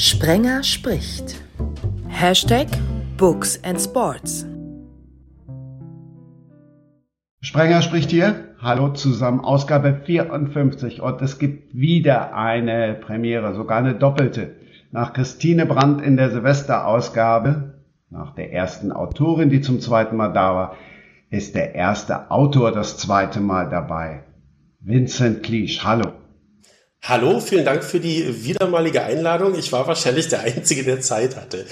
Sprenger spricht. Hashtag Books and Sports. Sprenger spricht hier. Hallo zusammen, Ausgabe 54 und es gibt wieder eine Premiere, sogar eine doppelte. Nach Christine Brandt in der Silvesterausgabe, nach der ersten Autorin, die zum zweiten Mal da war, ist der erste Autor das zweite Mal dabei. Vincent Kliesch, hallo. Hallo, vielen Dank für die wiedermalige Einladung. Ich war wahrscheinlich der Einzige, der Zeit hatte.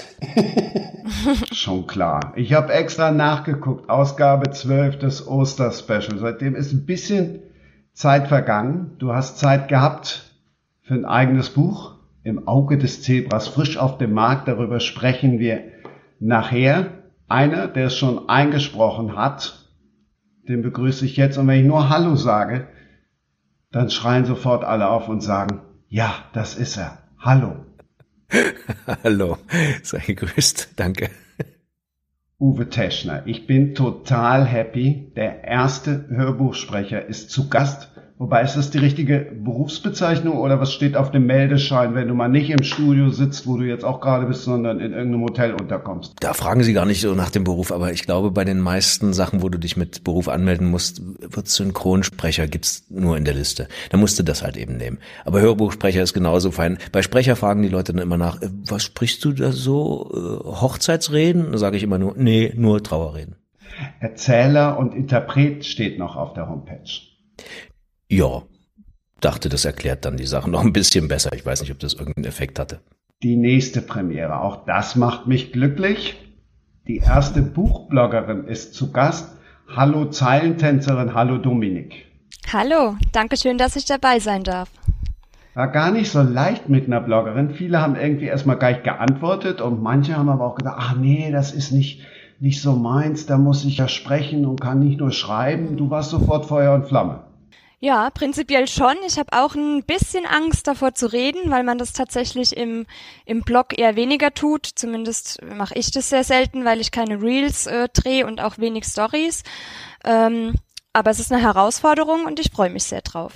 Schon klar. Ich habe extra nachgeguckt. Ausgabe 12 des Oster-Special. Seitdem ist ein bisschen Zeit vergangen. Du hast Zeit gehabt für ein eigenes Buch. Im Auge des Zebras, frisch auf dem Markt. Darüber sprechen wir nachher. Einer, der es schon eingesprochen hat, den begrüße ich jetzt. Und wenn ich nur Hallo sage, dann schreien sofort alle auf und sagen, ja, das ist er. Hallo. Hallo, sei gegrüßt, danke. Uwe Teschner, ich bin total happy. Der erste Hörbuchsprecher ist zu Gast Wobei ist das die richtige Berufsbezeichnung oder was steht auf dem Meldeschein, wenn du mal nicht im Studio sitzt, wo du jetzt auch gerade bist, sondern in irgendeinem Hotel unterkommst? Da fragen sie gar nicht so nach dem Beruf, aber ich glaube, bei den meisten Sachen, wo du dich mit Beruf anmelden musst, wird Synchronsprecher gibt's nur in der Liste. Da musst du das halt eben nehmen. Aber Hörbuchsprecher ist genauso fein. Bei Sprecher fragen die Leute dann immer nach, äh, was sprichst du da so? Äh, Hochzeitsreden? Da sage ich immer nur, nee, nur Trauerreden. Erzähler und Interpret steht noch auf der Homepage. Ja, dachte, das erklärt dann die Sachen noch ein bisschen besser. Ich weiß nicht, ob das irgendeinen Effekt hatte. Die nächste Premiere, auch das macht mich glücklich. Die erste Buchbloggerin ist zu Gast. Hallo Zeilentänzerin, hallo Dominik. Hallo, danke schön, dass ich dabei sein darf. War gar nicht so leicht mit einer Bloggerin. Viele haben irgendwie erstmal gleich geantwortet und manche haben aber auch gesagt, ach nee, das ist nicht, nicht so meins, da muss ich ja sprechen und kann nicht nur schreiben. Du warst sofort Feuer und Flamme. Ja, prinzipiell schon. Ich habe auch ein bisschen Angst davor zu reden, weil man das tatsächlich im, im Blog eher weniger tut. Zumindest mache ich das sehr selten, weil ich keine Reels äh, drehe und auch wenig Stories. Ähm, aber es ist eine Herausforderung und ich freue mich sehr drauf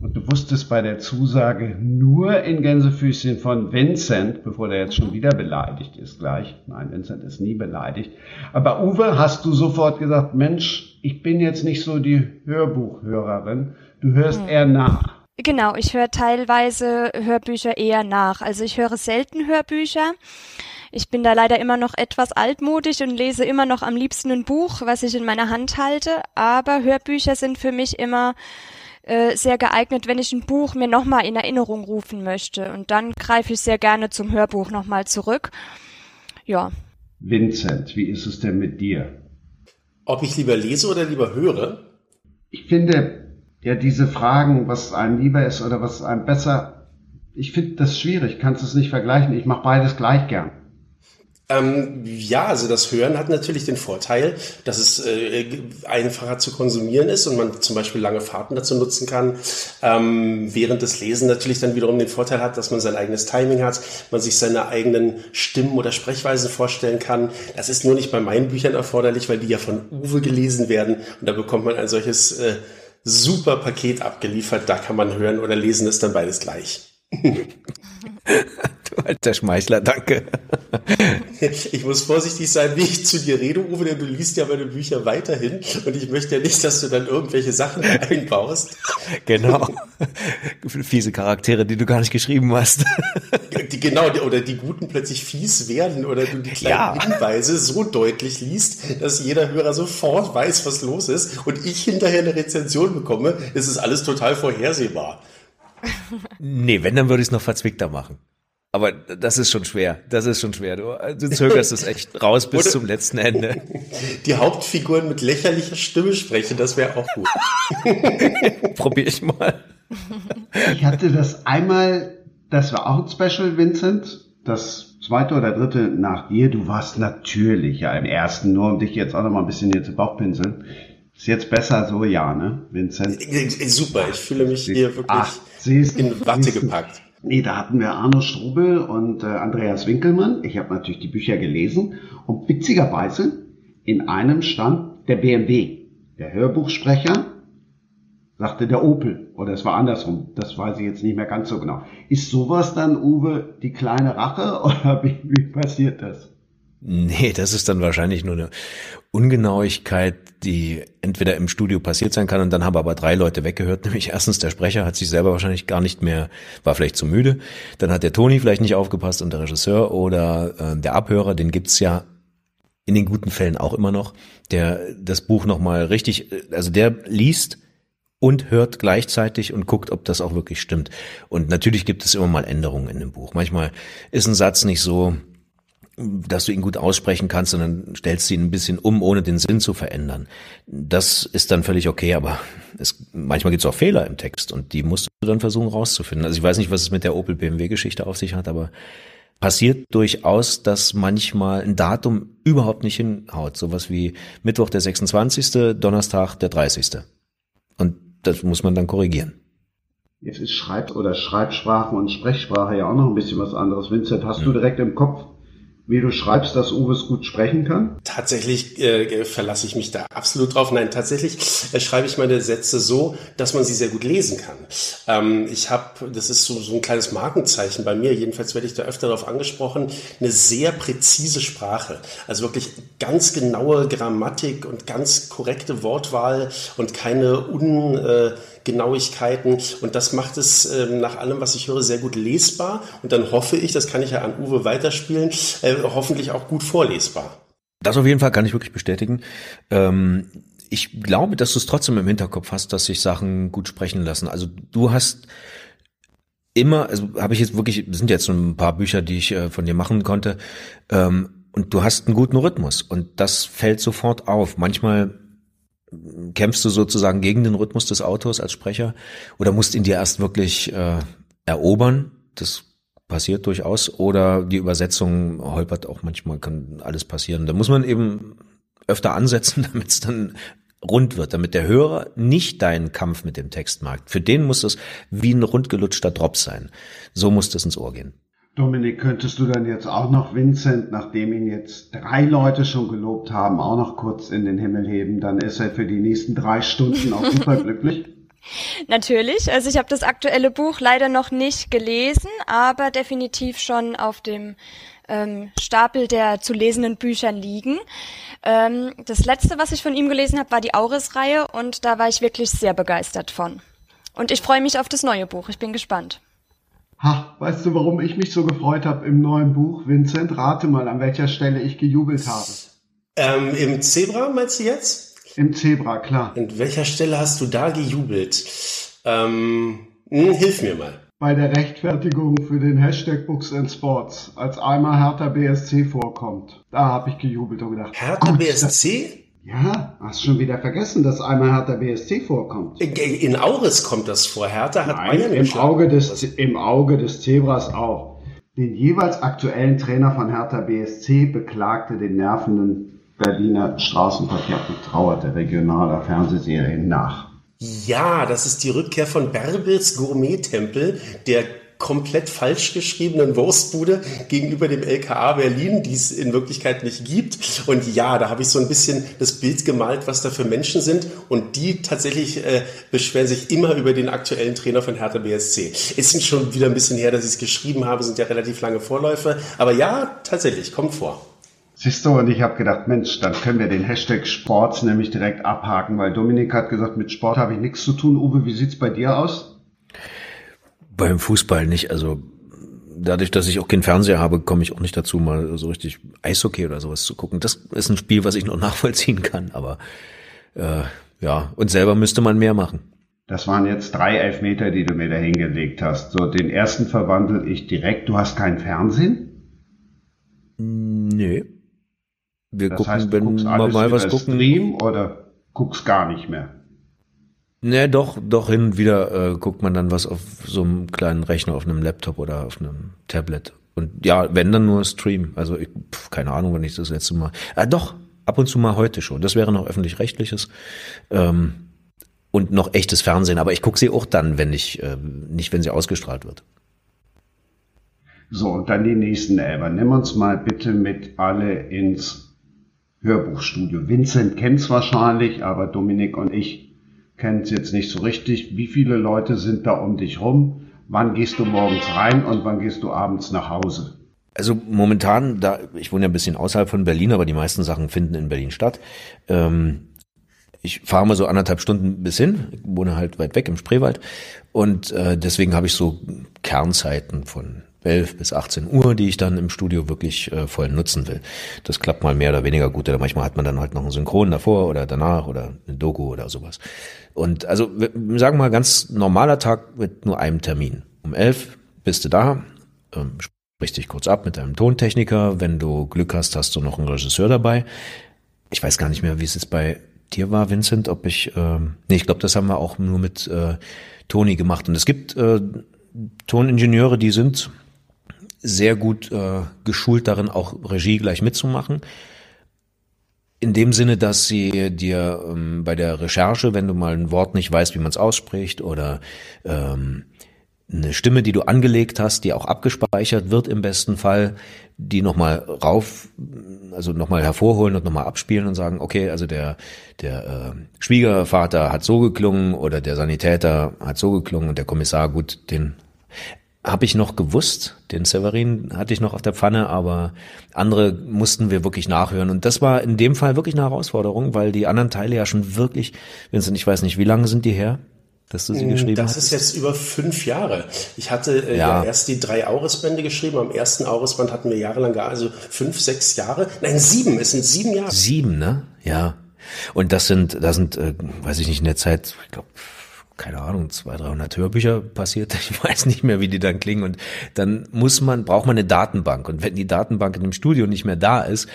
wusstest bei der Zusage nur in Gänsefüßchen von Vincent, bevor der jetzt schon wieder beleidigt ist gleich. Nein, Vincent ist nie beleidigt. Aber Uwe, hast du sofort gesagt, Mensch, ich bin jetzt nicht so die Hörbuchhörerin. Du hörst hm. eher nach. Genau, ich höre teilweise Hörbücher eher nach. Also ich höre selten Hörbücher. Ich bin da leider immer noch etwas altmodisch und lese immer noch am liebsten ein Buch, was ich in meiner Hand halte. Aber Hörbücher sind für mich immer äh, sehr geeignet, wenn ich ein Buch mir nochmal in Erinnerung rufen möchte. Und dann greife ich sehr gerne zum Hörbuch nochmal zurück. Ja. Vincent, wie ist es denn mit dir? Ob ich lieber lese oder lieber höre? Ich finde ja diese Fragen, was einem lieber ist oder was einem besser, ich finde das schwierig, kannst es nicht vergleichen. Ich mache beides gleich gern. Ähm, ja, also das Hören hat natürlich den Vorteil, dass es äh, einfacher zu konsumieren ist und man zum Beispiel lange Fahrten dazu nutzen kann, ähm, während das Lesen natürlich dann wiederum den Vorteil hat, dass man sein eigenes Timing hat, man sich seine eigenen Stimmen oder Sprechweisen vorstellen kann. Das ist nur nicht bei meinen Büchern erforderlich, weil die ja von Uwe gelesen werden und da bekommt man ein solches äh, super Paket abgeliefert. Da kann man hören oder lesen, ist dann beides gleich. Du alter Schmeichler, danke. Ich muss vorsichtig sein, wie ich zu dir rede, Uwe, denn du liest ja meine Bücher weiterhin und ich möchte ja nicht, dass du dann irgendwelche Sachen einbaust. Genau. Fiese Charaktere, die du gar nicht geschrieben hast. Die, genau, oder die Guten plötzlich fies werden oder du die kleinen ja. Hinweise so deutlich liest, dass jeder Hörer sofort weiß, was los ist und ich hinterher eine Rezension bekomme, ist es alles total vorhersehbar. Nee, wenn, dann würde ich es noch verzwickter machen. Aber das ist schon schwer. Das ist schon schwer. Du, du zögerst es echt raus bis Oder zum letzten Ende. Die Hauptfiguren mit lächerlicher Stimme sprechen, das wäre auch gut. Probier ich mal. Ich hatte das einmal, das war auch ein Special, Vincent. Das zweite oder dritte nach dir. Du warst natürlich ja im ersten, nur um dich jetzt auch noch mal ein bisschen hier zu Bauchpinseln. Ist jetzt besser so, ja, ne, Vincent? Super, ich fühle mich hier wirklich Ach, in Watte gepackt. Nee, da hatten wir Arno Strubel und äh, Andreas Winkelmann. Ich habe natürlich die Bücher gelesen und witzigerweise in einem stand der BMW, der Hörbuchsprecher sagte der Opel. Oder es war andersrum. Das weiß ich jetzt nicht mehr ganz so genau. Ist sowas dann, Uwe, die kleine Rache oder wie, wie passiert das? Nee, das ist dann wahrscheinlich nur eine Ungenauigkeit, die entweder im Studio passiert sein kann und dann haben aber drei Leute weggehört, nämlich erstens der Sprecher hat sich selber wahrscheinlich gar nicht mehr, war vielleicht zu müde, dann hat der Toni vielleicht nicht aufgepasst und der Regisseur oder äh, der Abhörer, den gibt's ja in den guten Fällen auch immer noch, der das Buch nochmal richtig, also der liest und hört gleichzeitig und guckt, ob das auch wirklich stimmt. Und natürlich gibt es immer mal Änderungen in dem Buch. Manchmal ist ein Satz nicht so, dass du ihn gut aussprechen kannst, sondern stellst ihn ein bisschen um, ohne den Sinn zu verändern. Das ist dann völlig okay, aber es, manchmal gibt es auch Fehler im Text und die musst du dann versuchen rauszufinden. Also ich weiß nicht, was es mit der Opel BMW Geschichte auf sich hat, aber passiert durchaus, dass manchmal ein Datum überhaupt nicht hinhaut. Sowas wie Mittwoch der 26., Donnerstag der 30. Und das muss man dann korrigieren. Jetzt ist Schreib- oder Schreibsprache und Sprechsprache ja auch noch ein bisschen was anderes. Vincent, hast hm. du direkt im Kopf, wie du schreibst, dass Uwe es gut sprechen kann? Tatsächlich äh, verlasse ich mich da absolut drauf. Nein, tatsächlich äh, schreibe ich meine Sätze so, dass man sie sehr gut lesen kann. Ähm, ich habe, das ist so, so ein kleines Markenzeichen bei mir, jedenfalls werde ich da öfter darauf angesprochen, eine sehr präzise Sprache. Also wirklich ganz genaue Grammatik und ganz korrekte Wortwahl und keine un... Äh, Genauigkeiten und das macht es äh, nach allem, was ich höre, sehr gut lesbar und dann hoffe ich, das kann ich ja an Uwe weiterspielen, äh, hoffentlich auch gut vorlesbar. Das auf jeden Fall kann ich wirklich bestätigen. Ähm, ich glaube, dass du es trotzdem im Hinterkopf hast, dass sich Sachen gut sprechen lassen. Also du hast immer, also habe ich jetzt wirklich, sind jetzt ein paar Bücher, die ich äh, von dir machen konnte, ähm, und du hast einen guten Rhythmus und das fällt sofort auf. Manchmal kämpfst du sozusagen gegen den Rhythmus des Autors als Sprecher oder musst ihn dir erst wirklich äh, erobern? Das passiert durchaus. Oder die Übersetzung holpert auch manchmal, kann alles passieren. Da muss man eben öfter ansetzen, damit es dann rund wird, damit der Hörer nicht deinen Kampf mit dem Text mag. Für den muss es wie ein rundgelutschter Drop sein. So muss das ins Ohr gehen. Dominik, könntest du dann jetzt auch noch Vincent, nachdem ihn jetzt drei Leute schon gelobt haben, auch noch kurz in den Himmel heben? Dann ist er für die nächsten drei Stunden auch superglücklich. Natürlich. Also ich habe das aktuelle Buch leider noch nicht gelesen, aber definitiv schon auf dem ähm, Stapel der zu lesenden Bücher liegen. Ähm, das letzte, was ich von ihm gelesen habe, war die Auris-Reihe und da war ich wirklich sehr begeistert von. Und ich freue mich auf das neue Buch. Ich bin gespannt. Ha, weißt du, warum ich mich so gefreut habe im neuen Buch? Vincent, rate mal, an welcher Stelle ich gejubelt habe. Ähm, Im Zebra meinst du jetzt? Im Zebra, klar. An welcher Stelle hast du da gejubelt? Ähm, hm, hilf mir mal. Bei der Rechtfertigung für den Hashtag Books and Sports, als einmal Hertha BSC vorkommt. Da habe ich gejubelt und gedacht. Hertha BSC? Ja, hast schon wieder vergessen, dass einmal Hertha BSC vorkommt. In Auris kommt das vor. Hertha hat Nein, Bayern im Auge des Im Auge des Zebras auch. Den jeweils aktuellen Trainer von Hertha BSC beklagte den nervenden Berliner Straßenverkehr betrauerte regionaler Fernsehserien nach. Ja, das ist die Rückkehr von Bärbels Gourmet-Tempel, der komplett falsch geschriebenen Wurstbude gegenüber dem LKA Berlin, die es in Wirklichkeit nicht gibt. Und ja, da habe ich so ein bisschen das Bild gemalt, was da für Menschen sind. Und die tatsächlich äh, beschweren sich immer über den aktuellen Trainer von Hertha BSC. Es sind schon wieder ein bisschen her, dass ich es geschrieben habe, sind ja relativ lange Vorläufe. Aber ja, tatsächlich, kommt vor. Siehst du, und ich habe gedacht, Mensch, dann können wir den Hashtag Sports nämlich direkt abhaken, weil Dominik hat gesagt, mit Sport habe ich nichts zu tun. Uwe, wie sieht's bei dir aus? Beim Fußball nicht. Also dadurch, dass ich auch keinen Fernseher habe, komme ich auch nicht dazu, mal so richtig Eishockey oder sowas zu gucken. Das ist ein Spiel, was ich noch nachvollziehen kann, aber äh, ja, und selber müsste man mehr machen. Das waren jetzt drei Elfmeter, die du mir da hingelegt hast. So, den ersten verwandel ich direkt. Du hast keinen Fernsehen? Nee. Wir das gucken, heißt, wenn wir mal was gucken. Stream oder guckst gar nicht mehr? Ne, doch, doch hin und wieder äh, guckt man dann was auf so einem kleinen Rechner, auf einem Laptop oder auf einem Tablet. Und ja, wenn dann nur Stream. Also ich, pf, keine Ahnung, wenn ich das letzte Mal. Ah, doch, ab und zu mal heute schon. Das wäre noch öffentlich-rechtliches. Ähm, und noch echtes Fernsehen. Aber ich gucke sie auch dann, wenn ich, äh, nicht wenn sie ausgestrahlt wird. So, und dann die nächsten Elber. Nimm uns mal bitte mit alle ins Hörbuchstudio. Vincent kennt's wahrscheinlich, aber Dominik und ich kennen es jetzt nicht so richtig. Wie viele Leute sind da um dich rum? Wann gehst du morgens rein und wann gehst du abends nach Hause? Also momentan, da ich wohne ja ein bisschen außerhalb von Berlin, aber die meisten Sachen finden in Berlin statt. Ähm, ich fahre mal so anderthalb Stunden bis hin, ich wohne halt weit weg im Spreewald und äh, deswegen habe ich so Kernzeiten von 11 bis 18 Uhr, die ich dann im Studio wirklich äh, voll nutzen will. Das klappt mal mehr oder weniger gut. Oder manchmal hat man dann halt noch einen Synchron davor oder danach oder eine Doku oder sowas. Und also wir sagen mal ganz normaler Tag mit nur einem Termin. Um 11 bist du da, ähm, sprichst dich kurz ab mit deinem Tontechniker. Wenn du Glück hast, hast du noch einen Regisseur dabei. Ich weiß gar nicht mehr, wie es jetzt bei dir war, Vincent, ob ich, ähm, nee, ich glaube, das haben wir auch nur mit äh, Toni gemacht. Und es gibt äh, Toningenieure, die sind sehr gut äh, geschult darin, auch Regie gleich mitzumachen. In dem Sinne, dass sie dir ähm, bei der Recherche, wenn du mal ein Wort nicht weißt, wie man es ausspricht, oder ähm, eine Stimme, die du angelegt hast, die auch abgespeichert wird im besten Fall, die nochmal rauf, also nochmal hervorholen und nochmal abspielen und sagen, okay, also der, der äh, Schwiegervater hat so geklungen oder der Sanitäter hat so geklungen und der Kommissar, gut, den habe ich noch gewusst. Den Severin hatte ich noch auf der Pfanne, aber andere mussten wir wirklich nachhören. Und das war in dem Fall wirklich eine Herausforderung, weil die anderen Teile ja schon wirklich, Vincent, ich weiß nicht, wie lange sind die her? dass du sie mm, geschrieben hast? Das ist jetzt über fünf Jahre. Ich hatte äh, ja. ja erst die drei Aurisbände geschrieben. Am ersten Aurisband hatten wir jahrelang also fünf, sechs Jahre. Nein, sieben. Es sind sieben Jahre. Sieben, ne? Ja. Und das sind, da sind, äh, weiß ich nicht, in der Zeit, ich glaube, keine Ahnung, zwei, 300 Hörbücher passiert. Ich weiß nicht mehr, wie die dann klingen. Und dann muss man, braucht man eine Datenbank. Und wenn die Datenbank in dem Studio nicht mehr da ist,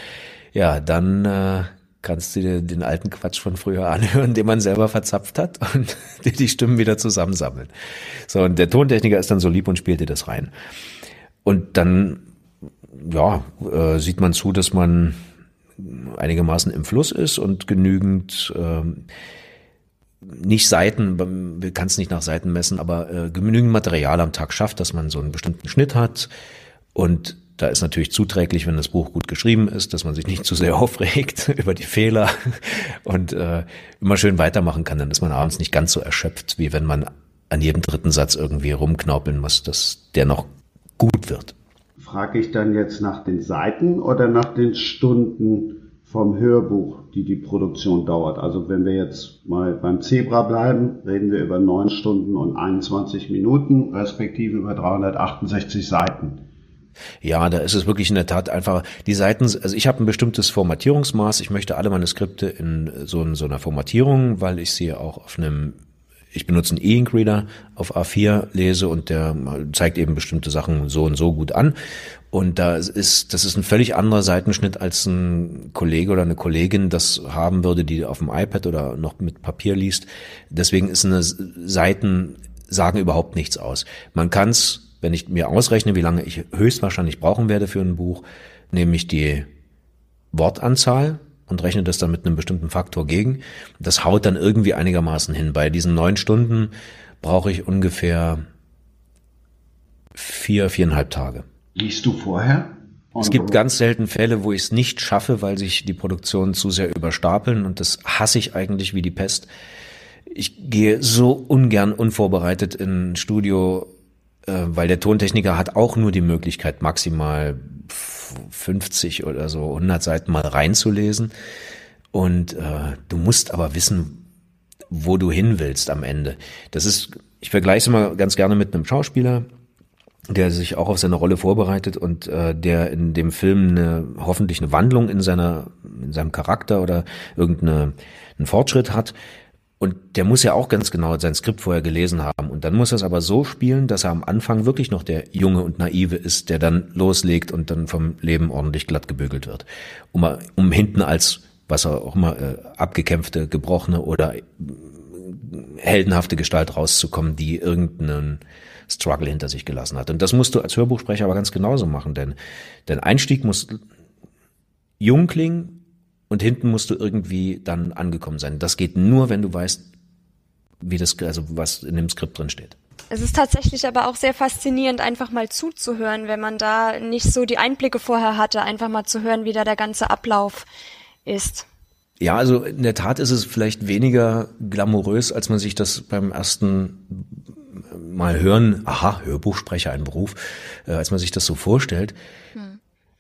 ja, dann äh, kannst du dir den alten Quatsch von früher anhören, den man selber verzapft hat und dir die Stimmen wieder zusammensammeln. So, und der Tontechniker ist dann so lieb und spielt dir das rein. Und dann, ja, äh, sieht man zu, dass man einigermaßen im Fluss ist und genügend ähm, nicht Seiten, wir kann es nicht nach Seiten messen, aber äh, genügend Material am Tag schafft, dass man so einen bestimmten Schnitt hat. Und da ist natürlich zuträglich, wenn das Buch gut geschrieben ist, dass man sich nicht zu sehr aufregt über die Fehler und äh, immer schön weitermachen kann. Dann ist man abends nicht ganz so erschöpft, wie wenn man an jedem dritten Satz irgendwie rumknaupeln muss, dass der noch gut wird. Frage ich dann jetzt nach den Seiten oder nach den Stunden vom Hörbuch, die die Produktion dauert. Also wenn wir jetzt mal beim Zebra bleiben, reden wir über neun Stunden und 21 Minuten, respektive über 368 Seiten. Ja, da ist es wirklich in der Tat einfach, die Seiten, also ich habe ein bestimmtes Formatierungsmaß, ich möchte alle Manuskripte in so, so einer Formatierung, weil ich sie auch auf einem ich benutze einen E-Ink-Reader auf A4, lese und der zeigt eben bestimmte Sachen so und so gut an. Und da ist, das ist ein völlig anderer Seitenschnitt, als ein Kollege oder eine Kollegin das haben würde, die auf dem iPad oder noch mit Papier liest. Deswegen ist eine Seiten sagen überhaupt nichts aus. Man kann es, wenn ich mir ausrechne, wie lange ich höchstwahrscheinlich brauchen werde für ein Buch, nämlich die Wortanzahl und rechne das dann mit einem bestimmten Faktor gegen. Das haut dann irgendwie einigermaßen hin. Bei diesen neun Stunden brauche ich ungefähr vier, viereinhalb Tage. Liest du vorher? Es gibt ganz selten Fälle, wo ich es nicht schaffe, weil sich die Produktionen zu sehr überstapeln und das hasse ich eigentlich wie die Pest. Ich gehe so ungern unvorbereitet in ein Studio, weil der Tontechniker hat auch nur die Möglichkeit, maximal 50 oder so 100 Seiten mal reinzulesen. Und äh, du musst aber wissen, wo du hin willst am Ende. Das ist, ich vergleiche es immer ganz gerne mit einem Schauspieler der sich auch auf seine Rolle vorbereitet und äh, der in dem Film eine, hoffentlich eine Wandlung in seiner in seinem Charakter oder irgendeinen Fortschritt hat. Und der muss ja auch ganz genau sein Skript vorher gelesen haben. Und dann muss er es aber so spielen, dass er am Anfang wirklich noch der Junge und Naive ist, der dann loslegt und dann vom Leben ordentlich glatt gebügelt wird. Um, um hinten als, was auch immer, äh, abgekämpfte, gebrochene oder heldenhafte Gestalt rauszukommen, die irgendeinen Struggle hinter sich gelassen hat. Und das musst du als Hörbuchsprecher aber ganz genauso machen, denn dein Einstieg muss jung klingen und hinten musst du irgendwie dann angekommen sein. Das geht nur, wenn du weißt, wie das, also was in dem Skript drin steht. Es ist tatsächlich aber auch sehr faszinierend, einfach mal zuzuhören, wenn man da nicht so die Einblicke vorher hatte, einfach mal zu hören, wie da der ganze Ablauf ist. Ja, also in der Tat ist es vielleicht weniger glamourös, als man sich das beim ersten Mal hören, aha, Hörbuchsprecher, ein Beruf, äh, als man sich das so vorstellt. Hm.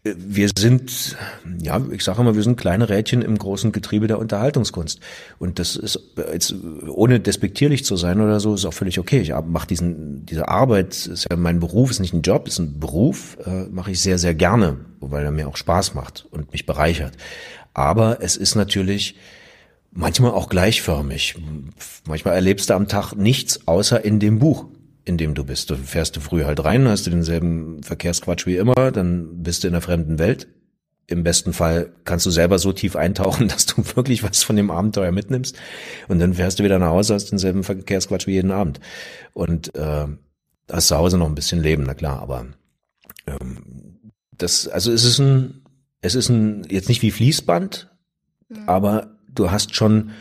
Wir sind, ja, ich sage immer, wir sind kleine Rädchen im großen Getriebe der Unterhaltungskunst. Und das ist jetzt, ohne despektierlich zu sein oder so, ist auch völlig okay. Ich mache diesen, diese Arbeit, ist ja mein Beruf, ist nicht ein Job, ist ein Beruf, äh, mache ich sehr, sehr gerne, weil er mir auch Spaß macht und mich bereichert. Aber es ist natürlich manchmal auch gleichförmig. Manchmal erlebst du am Tag nichts außer in dem Buch, in dem du bist. Du fährst du früh halt rein, hast du denselben Verkehrsquatsch wie immer, dann bist du in einer fremden Welt. Im besten Fall kannst du selber so tief eintauchen, dass du wirklich was von dem Abenteuer mitnimmst. Und dann fährst du wieder nach Hause, hast denselben Verkehrsquatsch wie jeden Abend. Und äh, hast zu Hause noch ein bisschen Leben, na klar, aber ähm, das, also es ist ein es ist ein, jetzt nicht wie Fließband, mhm. aber du hast schon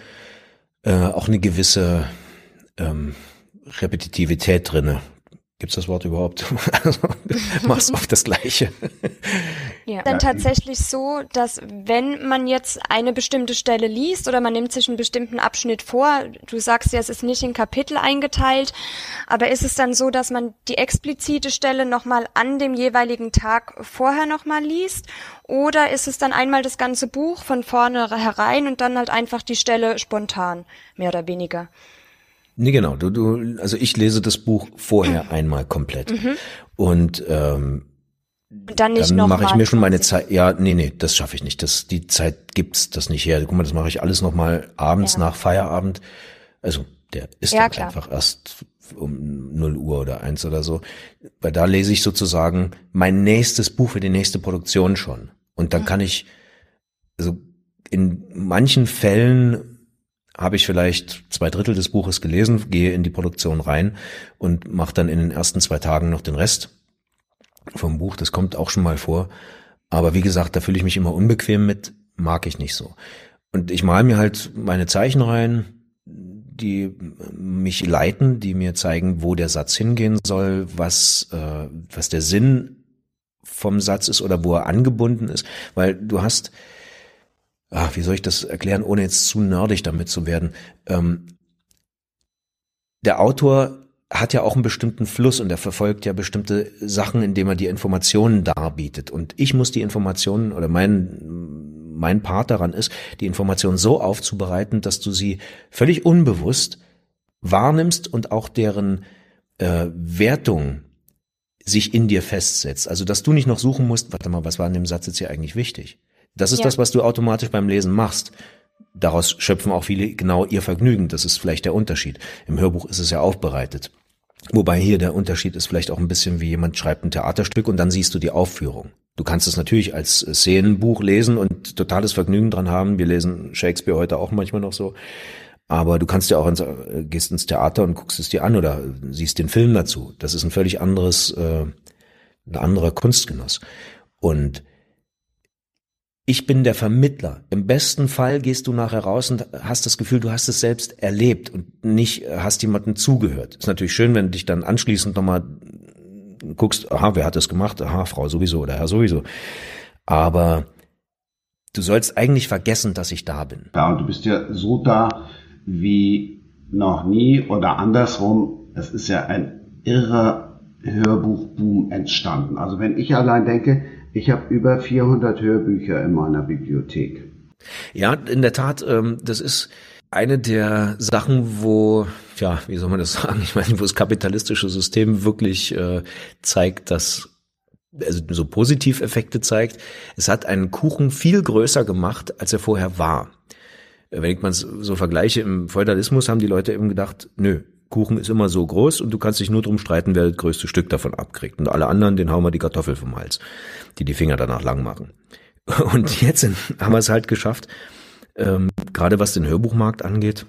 äh, auch eine gewisse ähm, Repetitivität drinne. Gibt's das Wort überhaupt? Also, machst oft das Gleiche. Ja. Dann tatsächlich so, dass wenn man jetzt eine bestimmte Stelle liest oder man nimmt sich einen bestimmten Abschnitt vor, du sagst ja, es ist nicht in Kapitel eingeteilt, aber ist es dann so, dass man die explizite Stelle nochmal an dem jeweiligen Tag vorher nochmal liest? Oder ist es dann einmal das ganze Buch von vorne herein und dann halt einfach die Stelle spontan, mehr oder weniger? Nee, genau. Du, du, also ich lese das Buch vorher mhm. einmal komplett. Mhm. Und ähm, und dann nicht dann mache ich mir schon meine Zeit. Ja, nee, nee, das schaffe ich nicht. Das, die Zeit gibt's das nicht her. Guck mal, das mache ich alles nochmal abends ja. nach Feierabend. Also der ist ja, dann klar. einfach erst um 0 Uhr oder eins oder so. Weil da lese ich sozusagen mein nächstes Buch für die nächste Produktion schon. Und dann mhm. kann ich, also in manchen Fällen habe ich vielleicht zwei Drittel des Buches gelesen, gehe in die Produktion rein und mache dann in den ersten zwei Tagen noch den Rest vom Buch. Das kommt auch schon mal vor. Aber wie gesagt, da fühle ich mich immer unbequem mit, mag ich nicht so. Und ich male mir halt meine Zeichen rein, die mich leiten, die mir zeigen, wo der Satz hingehen soll, was, äh, was der Sinn vom Satz ist oder wo er angebunden ist. Weil du hast, ach, wie soll ich das erklären, ohne jetzt zu nerdig damit zu werden? Ähm, der Autor hat ja auch einen bestimmten Fluss und er verfolgt ja bestimmte Sachen, indem er die Informationen darbietet. Und ich muss die Informationen oder mein, mein Part daran ist, die Informationen so aufzubereiten, dass du sie völlig unbewusst wahrnimmst und auch deren äh, Wertung sich in dir festsetzt. Also, dass du nicht noch suchen musst, warte mal, was war in dem Satz jetzt hier eigentlich wichtig? Das ist ja. das, was du automatisch beim Lesen machst. Daraus schöpfen auch viele genau ihr Vergnügen. Das ist vielleicht der Unterschied. Im Hörbuch ist es ja aufbereitet. Wobei hier der Unterschied ist vielleicht auch ein bisschen wie jemand schreibt ein Theaterstück und dann siehst du die Aufführung. Du kannst es natürlich als Szenenbuch lesen und totales Vergnügen dran haben. Wir lesen Shakespeare heute auch manchmal noch so. Aber du kannst ja auch ins, gehst ins Theater und guckst es dir an oder siehst den Film dazu. Das ist ein völlig anderes, äh, ein anderer Kunstgenuss. Und ich bin der Vermittler. Im besten Fall gehst du nachher raus und hast das Gefühl, du hast es selbst erlebt und nicht hast jemandem zugehört. Ist natürlich schön, wenn du dich dann anschließend nochmal guckst, aha, wer hat das gemacht? Aha, Frau sowieso oder Herr sowieso. Aber du sollst eigentlich vergessen, dass ich da bin. Ja, und du bist ja so da wie noch nie oder andersrum. Es ist ja ein irrer Hörbuchboom entstanden. Also wenn ich allein denke, ich habe über 400 Hörbücher in meiner Bibliothek. Ja, in der Tat, ähm, das ist eine der Sachen, wo, ja, wie soll man das sagen? Ich meine, wo das kapitalistische System wirklich äh, zeigt, dass also so Positiveffekte zeigt. Es hat einen Kuchen viel größer gemacht, als er vorher war. Wenn ich mal so vergleiche, im Feudalismus haben die Leute eben gedacht, nö, Kuchen ist immer so groß und du kannst dich nur drum streiten, wer das größte Stück davon abkriegt. Und alle anderen, den hauen wir die Kartoffel vom Hals, die die Finger danach lang machen. Und jetzt haben wir es halt geschafft, ähm, gerade was den Hörbuchmarkt angeht,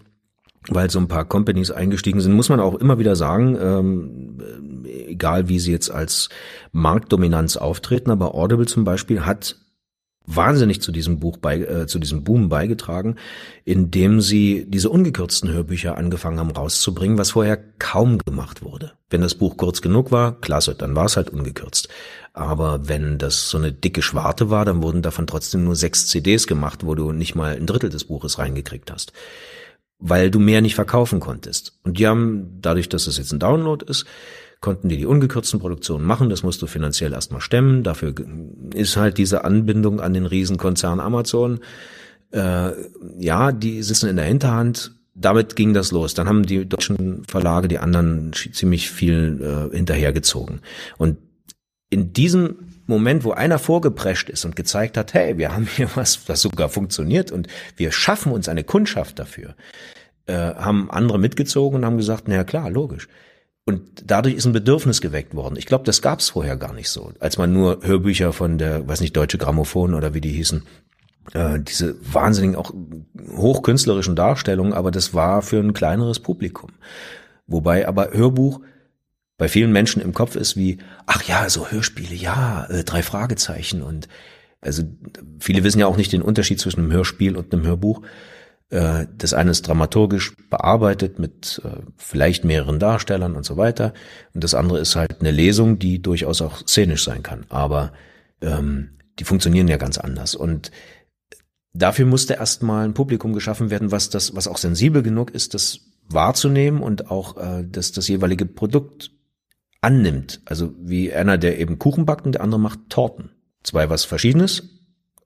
weil so ein paar Companies eingestiegen sind, muss man auch immer wieder sagen, ähm, egal wie sie jetzt als Marktdominanz auftreten, aber Audible zum Beispiel hat wahnsinnig zu diesem Buch bei, äh, zu diesem Boom beigetragen, indem sie diese ungekürzten Hörbücher angefangen haben rauszubringen, was vorher kaum gemacht wurde. Wenn das Buch kurz genug war, klasse, dann war es halt ungekürzt. Aber wenn das so eine dicke Schwarte war, dann wurden davon trotzdem nur sechs CDs gemacht, wo du nicht mal ein Drittel des Buches reingekriegt hast. Weil du mehr nicht verkaufen konntest. Und die haben, dadurch, dass es jetzt ein Download ist, konnten die die ungekürzten Produktionen machen. Das musst du finanziell erstmal stemmen. Dafür ist halt diese Anbindung an den Riesenkonzern Amazon. Äh, ja, die sitzen in der Hinterhand. Damit ging das los. Dann haben die deutschen Verlage die anderen ziemlich viel äh, hinterhergezogen. Und in diesem Moment, wo einer vorgeprescht ist und gezeigt hat, hey, wir haben hier was, das sogar funktioniert und wir schaffen uns eine Kundschaft dafür, äh, haben andere mitgezogen und haben gesagt, na ja, klar, logisch. Und dadurch ist ein Bedürfnis geweckt worden. Ich glaube, das gab es vorher gar nicht so. Als man nur Hörbücher von der, weiß nicht, Deutsche Grammophon oder wie die hießen, äh, diese wahnsinnigen, auch hochkünstlerischen Darstellungen, aber das war für ein kleineres Publikum. Wobei aber Hörbuch bei vielen Menschen im Kopf ist wie, ach ja, so Hörspiele, ja, äh, drei Fragezeichen und also viele wissen ja auch nicht den Unterschied zwischen einem Hörspiel und einem Hörbuch. Äh, das eine ist dramaturgisch bearbeitet mit äh, vielleicht mehreren Darstellern und so weiter. Und das andere ist halt eine Lesung, die durchaus auch szenisch sein kann. Aber ähm, die funktionieren ja ganz anders. Und dafür musste erstmal ein Publikum geschaffen werden, was das, was auch sensibel genug ist, das wahrzunehmen und auch äh, das, das jeweilige Produkt annimmt. Also wie einer, der eben Kuchen backt und der andere macht Torten. Zwei was Verschiedenes,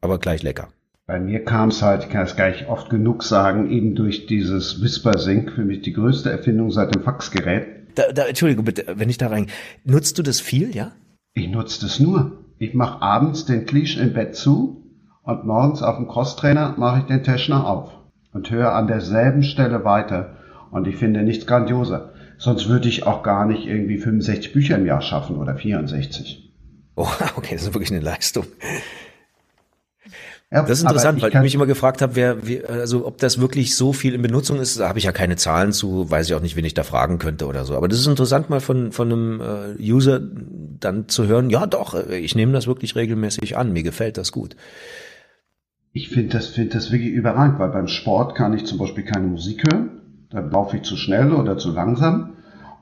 aber gleich lecker. Bei mir kam es halt, ich kann es gar nicht oft genug sagen, eben durch dieses Whisper-Sync, für mich die größte Erfindung seit dem Faxgerät. Da, da, Entschuldigung bitte, wenn ich da rein. Nutzt du das viel, ja? Ich nutze das nur. Ich mache abends den Klisch im Bett zu und morgens auf dem Crosstrainer mache ich den Teschner auf und höre an derselben Stelle weiter. Und ich finde nichts grandioser. Sonst würde ich auch gar nicht irgendwie 65 Bücher im Jahr schaffen oder 64. Oh, okay, das ist wirklich eine Leistung. Ja, das ist interessant, weil ich mich immer gefragt habe, wer, wie, also ob das wirklich so viel in Benutzung ist, da habe ich ja keine Zahlen zu, weiß ich auch nicht, wen ich da fragen könnte oder so. Aber das ist interessant, mal von, von einem äh, User dann zu hören, ja doch, äh, ich nehme das wirklich regelmäßig an, mir gefällt das gut. Ich finde das, finde das wirklich überragend, weil beim Sport kann ich zum Beispiel keine Musik hören, da laufe ich zu schnell oder zu langsam.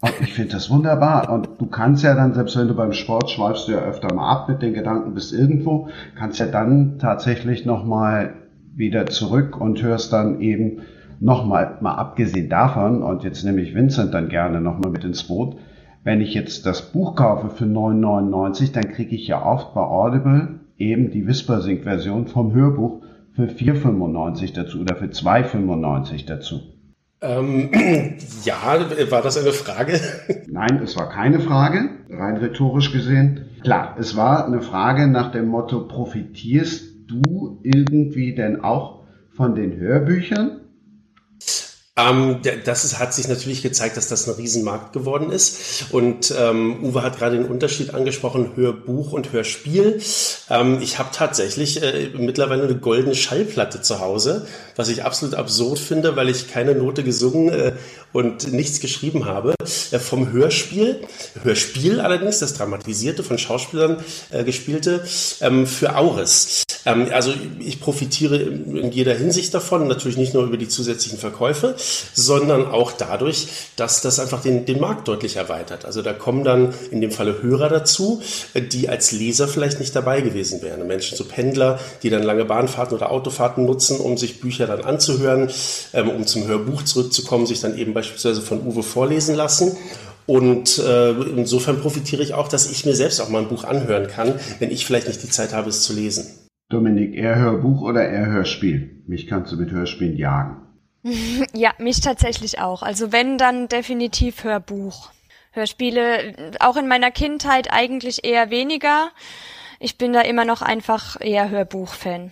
Und ich finde das wunderbar. Und du kannst ja dann, selbst wenn du beim Sport schweifst du ja öfter mal ab mit den Gedanken bis irgendwo, kannst ja dann tatsächlich nochmal wieder zurück und hörst dann eben nochmal, mal abgesehen davon, und jetzt nehme ich Vincent dann gerne nochmal mit ins Boot, wenn ich jetzt das Buch kaufe für 9,99, dann kriege ich ja oft bei Audible eben die Whispersync-Version vom Hörbuch für 4,95 dazu oder für 2,95 dazu. Ähm, ja, war das eine Frage? Nein, es war keine Frage, rein rhetorisch gesehen. Klar, es war eine Frage nach dem Motto, profitierst du irgendwie denn auch von den Hörbüchern? Ähm, das ist, hat sich natürlich gezeigt, dass das ein Riesenmarkt geworden ist. Und ähm, Uwe hat gerade den Unterschied angesprochen, Hörbuch und Hörspiel. Ähm, ich habe tatsächlich äh, mittlerweile eine goldene Schallplatte zu Hause, was ich absolut absurd finde, weil ich keine Note gesungen äh, und nichts geschrieben habe. Äh, vom Hörspiel, Hörspiel allerdings, das dramatisierte, von Schauspielern äh, gespielte, ähm, für Auris. Ähm, also ich profitiere in jeder Hinsicht davon, natürlich nicht nur über die zusätzlichen Verkäufe, sondern auch dadurch, dass das einfach den, den Markt deutlich erweitert. Also da kommen dann in dem Falle Hörer dazu, die als Leser vielleicht nicht dabei gewesen wären. Menschen, so Pendler, die dann lange Bahnfahrten oder Autofahrten nutzen, um sich Bücher dann anzuhören, ähm, um zum Hörbuch zurückzukommen, sich dann eben beispielsweise von Uwe vorlesen lassen. Und äh, insofern profitiere ich auch, dass ich mir selbst auch mal ein Buch anhören kann, wenn ich vielleicht nicht die Zeit habe, es zu lesen. Dominik, eher Hörbuch oder eher Hörspiel? Mich kannst du mit Hörspielen jagen. Ja, mich tatsächlich auch. Also wenn, dann definitiv Hörbuch. Hörspiele, auch in meiner Kindheit eigentlich eher weniger. Ich bin da immer noch einfach eher Hörbuch-Fan.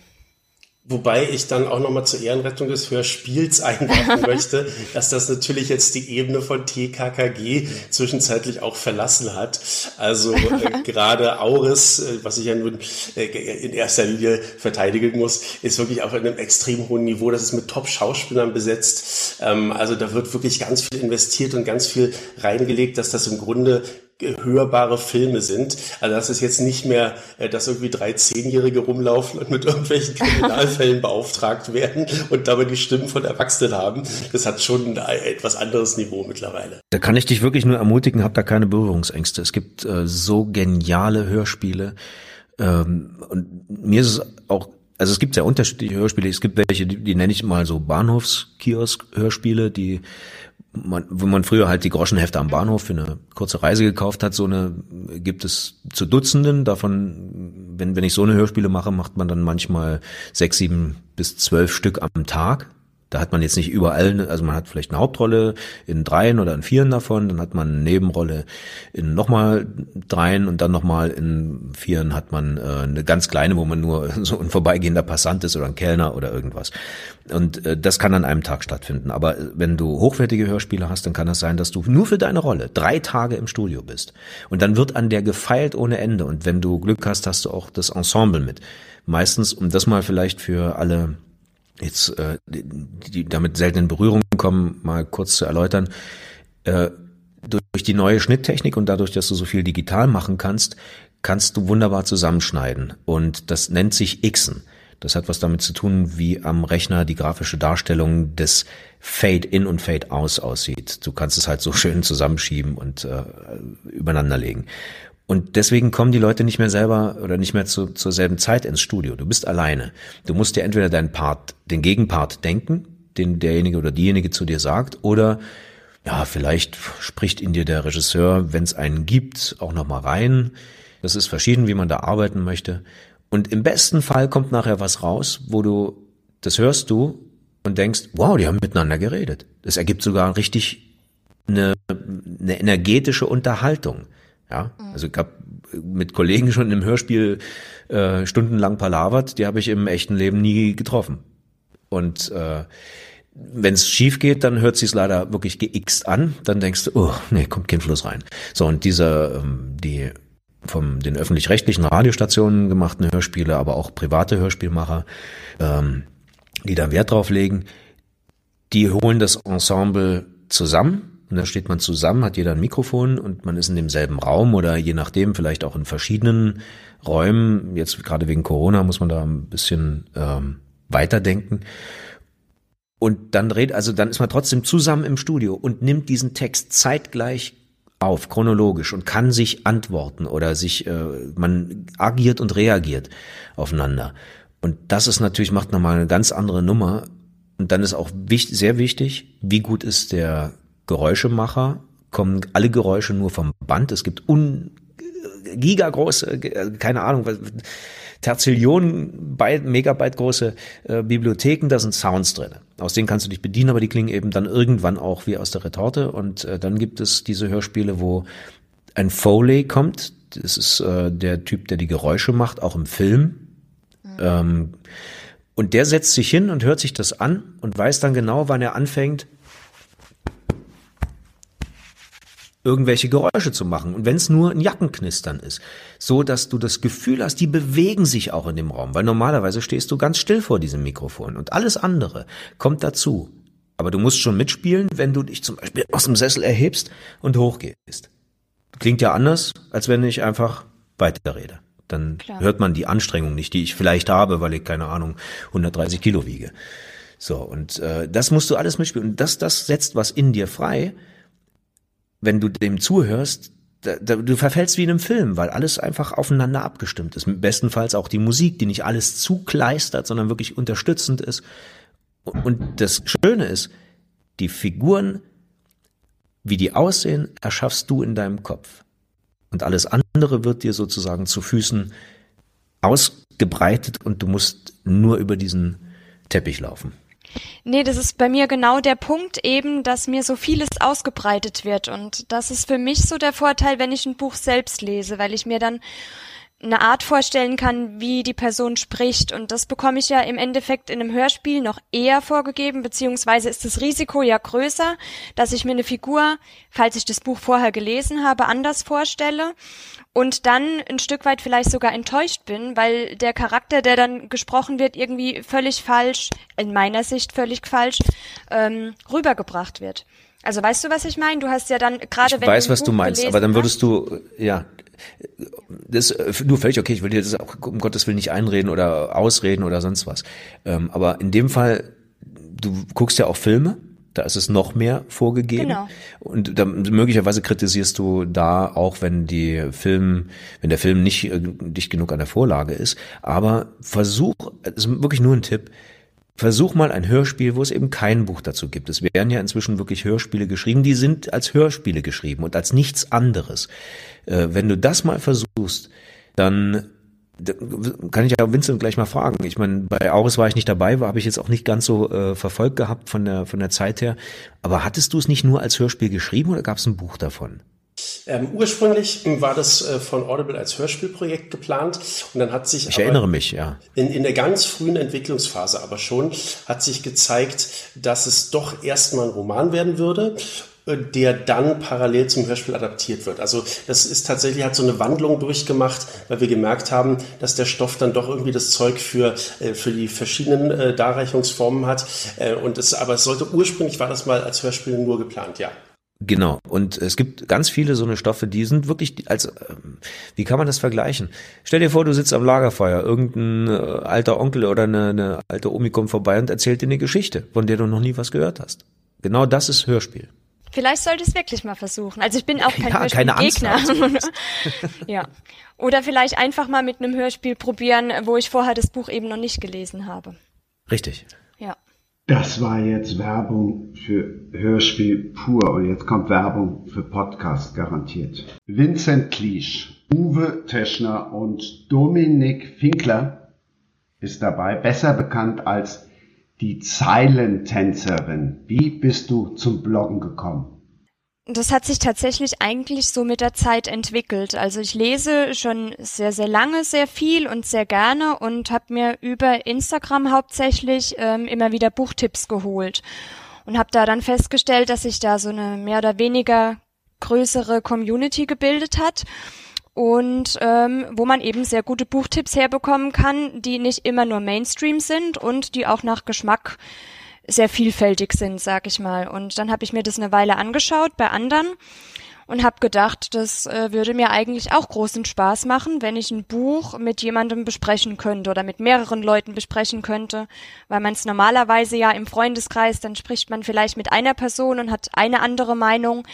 Wobei ich dann auch nochmal zur Ehrenrettung des Hörspiels einwerfen möchte, dass das natürlich jetzt die Ebene von TKKG zwischenzeitlich auch verlassen hat. Also äh, gerade Auris, äh, was ich ja nun äh, in erster Linie verteidigen muss, ist wirklich auf einem extrem hohen Niveau. Das ist mit Top-Schauspielern besetzt. Ähm, also da wird wirklich ganz viel investiert und ganz viel reingelegt, dass das im Grunde hörbare Filme sind. Also das ist jetzt nicht mehr, äh, dass irgendwie drei Zehnjährige rumlaufen und mit irgendwelchen Kriminalfällen beauftragt werden und dabei die Stimmen von Erwachsenen haben. Das hat schon ein etwas anderes Niveau mittlerweile. Da kann ich dich wirklich nur ermutigen, hab da keine Berührungsängste. Es gibt äh, so geniale Hörspiele. Ähm, und mir ist es auch also es gibt ja unterschiedliche Hörspiele. Es gibt welche, die, die nenne ich mal so Bahnhofskiosk-Hörspiele, die man, wo man früher halt die Groschenhefte am Bahnhof für eine kurze Reise gekauft hat, so eine gibt es zu Dutzenden. Davon, wenn, wenn ich so eine Hörspiele mache, macht man dann manchmal sechs, sieben bis zwölf Stück am Tag. Da hat man jetzt nicht überall, also man hat vielleicht eine Hauptrolle in dreien oder in vieren davon, dann hat man eine Nebenrolle in nochmal dreien und dann nochmal in vieren hat man äh, eine ganz kleine, wo man nur so ein vorbeigehender Passant ist oder ein Kellner oder irgendwas. Und äh, das kann an einem Tag stattfinden. Aber wenn du hochwertige Hörspiele hast, dann kann das sein, dass du nur für deine Rolle drei Tage im Studio bist. Und dann wird an der gefeilt ohne Ende. Und wenn du Glück hast, hast du auch das Ensemble mit. Meistens, um das mal vielleicht für alle jetzt äh, die, damit selten in Berührung kommen, mal kurz zu erläutern. Äh, durch die neue Schnitttechnik und dadurch, dass du so viel digital machen kannst, kannst du wunderbar zusammenschneiden. Und das nennt sich Xen. Das hat was damit zu tun, wie am Rechner die grafische Darstellung des Fade-in und Fade-aus aussieht. Du kannst es halt so schön zusammenschieben und äh, übereinander legen. Und deswegen kommen die Leute nicht mehr selber oder nicht mehr zu, zur selben Zeit ins Studio. Du bist alleine. Du musst dir entweder deinen Part, den Gegenpart denken, den derjenige oder diejenige zu dir sagt, oder ja, vielleicht spricht in dir der Regisseur, wenn es einen gibt, auch nochmal rein. Das ist verschieden, wie man da arbeiten möchte. Und im besten Fall kommt nachher was raus, wo du, das hörst du und denkst, wow, die haben miteinander geredet. Das ergibt sogar richtig eine, eine energetische Unterhaltung. Ja, mhm. also ich habe mit Kollegen schon im Hörspiel äh, stundenlang palavert, die habe ich im echten Leben nie getroffen. Und äh, wenn es schief geht, dann hört sich's leider wirklich geixt an. Dann denkst du, oh, nee, kommt kein Fluss rein. So, und diese, ähm, die vom den öffentlich-rechtlichen Radiostationen gemachten Hörspiele, aber auch private Hörspielmacher, ähm, die da Wert drauf legen, die holen das Ensemble zusammen und da steht man zusammen, hat jeder ein Mikrofon und man ist in demselben Raum oder je nachdem vielleicht auch in verschiedenen Räumen. Jetzt gerade wegen Corona muss man da ein bisschen ähm, weiterdenken. Und dann redet, also dann ist man trotzdem zusammen im Studio und nimmt diesen Text zeitgleich auf, chronologisch und kann sich antworten oder sich, äh, man agiert und reagiert aufeinander. Und das ist natürlich, macht nochmal eine ganz andere Nummer. Und dann ist auch wichtig, sehr wichtig, wie gut ist der Geräuschemacher kommen alle Geräusche nur vom Band. Es gibt un gigagroße, keine Ahnung, Terzillionen Byte, Megabyte große äh, Bibliotheken, da sind Sounds drin. Aus denen kannst du dich bedienen, aber die klingen eben dann irgendwann auch wie aus der Retorte. Und äh, dann gibt es diese Hörspiele, wo ein Foley kommt. Das ist äh, der Typ, der die Geräusche macht, auch im Film. Mhm. Ähm, und der setzt sich hin und hört sich das an und weiß dann genau, wann er anfängt, irgendwelche Geräusche zu machen. Und wenn es nur ein Jackenknistern ist, so dass du das Gefühl hast, die bewegen sich auch in dem Raum, weil normalerweise stehst du ganz still vor diesem Mikrofon und alles andere kommt dazu. Aber du musst schon mitspielen, wenn du dich zum Beispiel aus dem Sessel erhebst und hochgehst. Klingt ja anders, als wenn ich einfach weiterrede. Dann Klar. hört man die Anstrengung nicht, die ich vielleicht habe, weil ich keine Ahnung 130 Kilo wiege. So und äh, das musst du alles mitspielen und das das setzt was in dir frei wenn du dem zuhörst, da, da, du verfällst wie in einem Film, weil alles einfach aufeinander abgestimmt ist. Bestenfalls auch die Musik, die nicht alles zukleistert, sondern wirklich unterstützend ist. Und das Schöne ist, die Figuren, wie die aussehen, erschaffst du in deinem Kopf. Und alles andere wird dir sozusagen zu Füßen ausgebreitet und du musst nur über diesen Teppich laufen. Nee, das ist bei mir genau der Punkt eben, dass mir so vieles ausgebreitet wird. Und das ist für mich so der Vorteil, wenn ich ein Buch selbst lese, weil ich mir dann eine Art vorstellen kann, wie die Person spricht. Und das bekomme ich ja im Endeffekt in einem Hörspiel noch eher vorgegeben, beziehungsweise ist das Risiko ja größer, dass ich mir eine Figur, falls ich das Buch vorher gelesen habe, anders vorstelle und dann ein Stück weit vielleicht sogar enttäuscht bin, weil der Charakter, der dann gesprochen wird, irgendwie völlig falsch, in meiner Sicht völlig falsch, ähm, rübergebracht wird. Also weißt du, was ich meine? Du hast ja dann gerade ich wenn weiß, du was Buch du meinst, aber dann würdest du ja das äh, du völlig okay. Ich will dir das auch um Gottes Willen nicht einreden oder ausreden oder sonst was. Ähm, aber in dem Fall, du guckst ja auch Filme. Da ist es noch mehr vorgegeben. Genau. Und da, möglicherweise kritisierst du da auch, wenn die Film, wenn der Film nicht äh, dicht genug an der Vorlage ist. Aber versuch, das ist wirklich nur ein Tipp, Versuch mal ein Hörspiel, wo es eben kein Buch dazu gibt. Es werden ja inzwischen wirklich Hörspiele geschrieben, die sind als Hörspiele geschrieben und als nichts anderes. Äh, wenn du das mal versuchst, dann kann ich ja Vincent gleich mal fragen. Ich meine, bei Auris war ich nicht dabei, habe ich jetzt auch nicht ganz so äh, verfolgt gehabt von der von der Zeit her. Aber hattest du es nicht nur als Hörspiel geschrieben oder gab es ein Buch davon? Ähm, ursprünglich war das äh, von Audible als Hörspielprojekt geplant und dann hat sich ich erinnere mich ja in, in der ganz frühen Entwicklungsphase aber schon hat sich gezeigt, dass es doch erstmal ein Roman werden würde äh, der dann parallel zum Hörspiel adaptiert wird. Also das ist tatsächlich hat so eine Wandlung durchgemacht, weil wir gemerkt haben, dass der Stoff dann doch irgendwie das Zeug für äh, für die verschiedenen äh, Darreichungsformen hat. Äh, und es aber es sollte ursprünglich war das mal als Hörspiel nur geplant, ja. Genau. Und es gibt ganz viele so eine Stoffe, die sind wirklich, als, ähm, wie kann man das vergleichen? Stell dir vor, du sitzt am Lagerfeuer, irgendein äh, alter Onkel oder eine, eine alte Omi kommt vorbei und erzählt dir eine Geschichte, von der du noch nie was gehört hast. Genau das ist Hörspiel. Vielleicht sollte es wirklich mal versuchen. Also ich bin auch kein Ja, Hörspielgegner. ja. Oder vielleicht einfach mal mit einem Hörspiel probieren, wo ich vorher das Buch eben noch nicht gelesen habe. Richtig. Ja. Das war jetzt Werbung für Hörspiel pur und jetzt kommt Werbung für Podcast garantiert. Vincent Kliesch, Uwe Teschner und Dominik Finkler ist dabei, besser bekannt als die Zeilentänzerin. Wie bist du zum Bloggen gekommen? Das hat sich tatsächlich eigentlich so mit der Zeit entwickelt. Also ich lese schon sehr, sehr lange sehr viel und sehr gerne und habe mir über Instagram hauptsächlich ähm, immer wieder Buchtipps geholt und habe da dann festgestellt, dass sich da so eine mehr oder weniger größere Community gebildet hat und ähm, wo man eben sehr gute Buchtipps herbekommen kann, die nicht immer nur Mainstream sind und die auch nach Geschmack sehr vielfältig sind, sag ich mal. Und dann habe ich mir das eine Weile angeschaut bei anderen und habe gedacht, das äh, würde mir eigentlich auch großen Spaß machen, wenn ich ein Buch mit jemandem besprechen könnte oder mit mehreren Leuten besprechen könnte, weil man es normalerweise ja im Freundeskreis, dann spricht man vielleicht mit einer Person und hat eine andere Meinung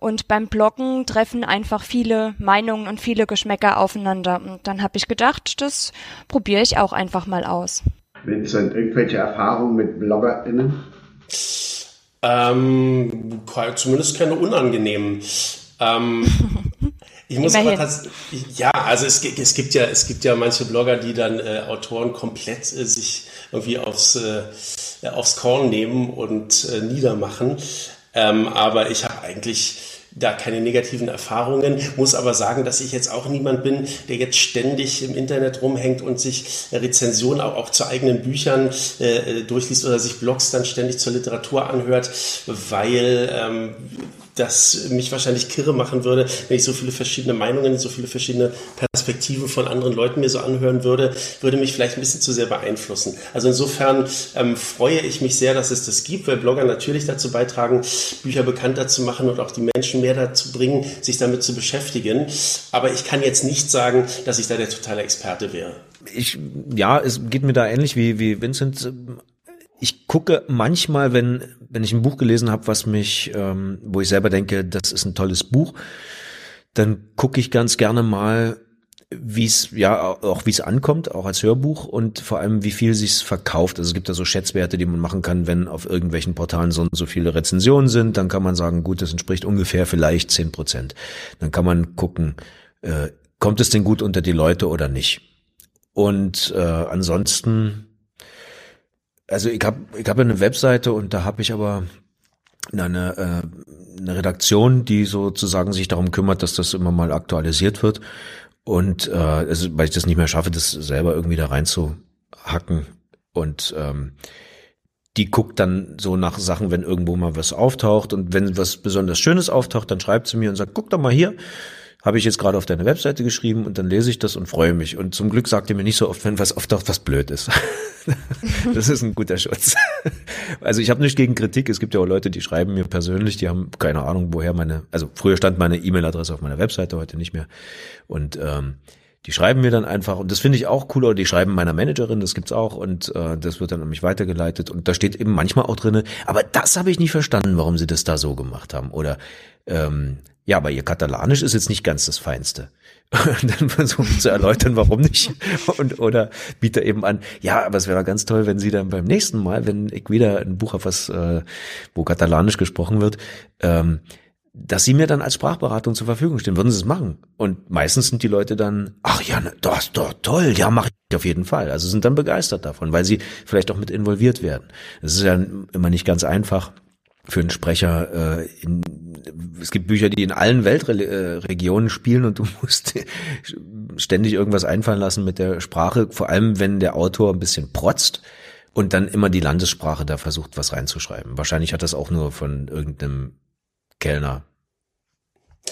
und beim Bloggen treffen einfach viele Meinungen und viele Geschmäcker aufeinander. Und dann habe ich gedacht, das probiere ich auch einfach mal aus. Vincent, irgendwelche Erfahrungen mit BloggerInnen? Ähm, zumindest keine unangenehmen. Ähm, ich muss aber tatsächlich, ja, also es, es, gibt ja, es gibt ja manche Blogger, die dann äh, Autoren komplett äh, sich irgendwie aufs, äh, aufs Korn nehmen und äh, niedermachen. Ähm, aber ich habe eigentlich da keine negativen Erfahrungen, muss aber sagen, dass ich jetzt auch niemand bin, der jetzt ständig im Internet rumhängt und sich Rezensionen auch, auch zu eigenen Büchern äh, durchliest oder sich Blogs dann ständig zur Literatur anhört, weil ähm, das mich wahrscheinlich kirre machen würde, wenn ich so viele verschiedene Meinungen, so viele verschiedene Perspektiven von anderen Leuten mir so anhören würde, würde mich vielleicht ein bisschen zu sehr beeinflussen. Also insofern ähm, freue ich mich sehr, dass es das gibt, weil Blogger natürlich dazu beitragen, Bücher bekannter zu machen und auch die Menschen mehr dazu bringen, sich damit zu beschäftigen. Aber ich kann jetzt nicht sagen, dass ich da der totale Experte wäre. Ich, ja, es geht mir da ähnlich wie, wie Vincent ich gucke manchmal, wenn, wenn ich ein Buch gelesen habe, was mich, ähm, wo ich selber denke, das ist ein tolles Buch, dann gucke ich ganz gerne mal, wie es ja auch wie es ankommt, auch als Hörbuch und vor allem wie viel sich's verkauft. Also es gibt da so Schätzwerte, die man machen kann, wenn auf irgendwelchen Portalen so, so viele Rezensionen sind, dann kann man sagen, gut, das entspricht ungefähr vielleicht zehn Prozent. Dann kann man gucken, äh, kommt es denn gut unter die Leute oder nicht. Und äh, ansonsten also ich habe ich hab eine Webseite und da habe ich aber eine, äh, eine Redaktion, die sozusagen sich darum kümmert, dass das immer mal aktualisiert wird. Und äh, also, weil ich das nicht mehr schaffe, das selber irgendwie da reinzuhacken. Und ähm, die guckt dann so nach Sachen, wenn irgendwo mal was auftaucht und wenn was besonders Schönes auftaucht, dann schreibt sie mir und sagt, guck doch mal hier, habe ich jetzt gerade auf deine Webseite geschrieben und dann lese ich das und freue mich. Und zum Glück sagt ihr mir nicht so oft, wenn was oft auch was blöd ist. das ist ein guter Schutz. Also ich habe nicht gegen Kritik. Es gibt ja auch Leute, die schreiben mir persönlich, die haben keine Ahnung, woher meine, also früher stand meine E-Mail-Adresse auf meiner Webseite, heute nicht mehr. Und ähm, die schreiben mir dann einfach, und das finde ich auch cool, oder die schreiben meiner Managerin, das gibt's auch, und äh, das wird dann an mich weitergeleitet. Und da steht eben manchmal auch drinne, aber das habe ich nicht verstanden, warum sie das da so gemacht haben. Oder ähm, ja, aber ihr Katalanisch ist jetzt nicht ganz das Feinste. Und dann versuchen zu erläutern, warum nicht. Und, oder biete eben an, ja, aber es wäre ganz toll, wenn Sie dann beim nächsten Mal, wenn ich wieder ein Buch habe, was, äh, wo Katalanisch gesprochen wird, ähm, dass sie mir dann als Sprachberatung zur Verfügung stehen. Würden sie es machen? Und meistens sind die Leute dann, ach ja, das ist doch toll, ja, mache ich auf jeden Fall. Also sind dann begeistert davon, weil sie vielleicht auch mit involviert werden. Es ist ja immer nicht ganz einfach für einen Sprecher. Äh, in, es gibt Bücher, die in allen Weltregionen spielen und du musst ständig irgendwas einfallen lassen mit der Sprache, vor allem wenn der Autor ein bisschen protzt und dann immer die Landessprache da versucht, was reinzuschreiben. Wahrscheinlich hat das auch nur von irgendeinem Kellner.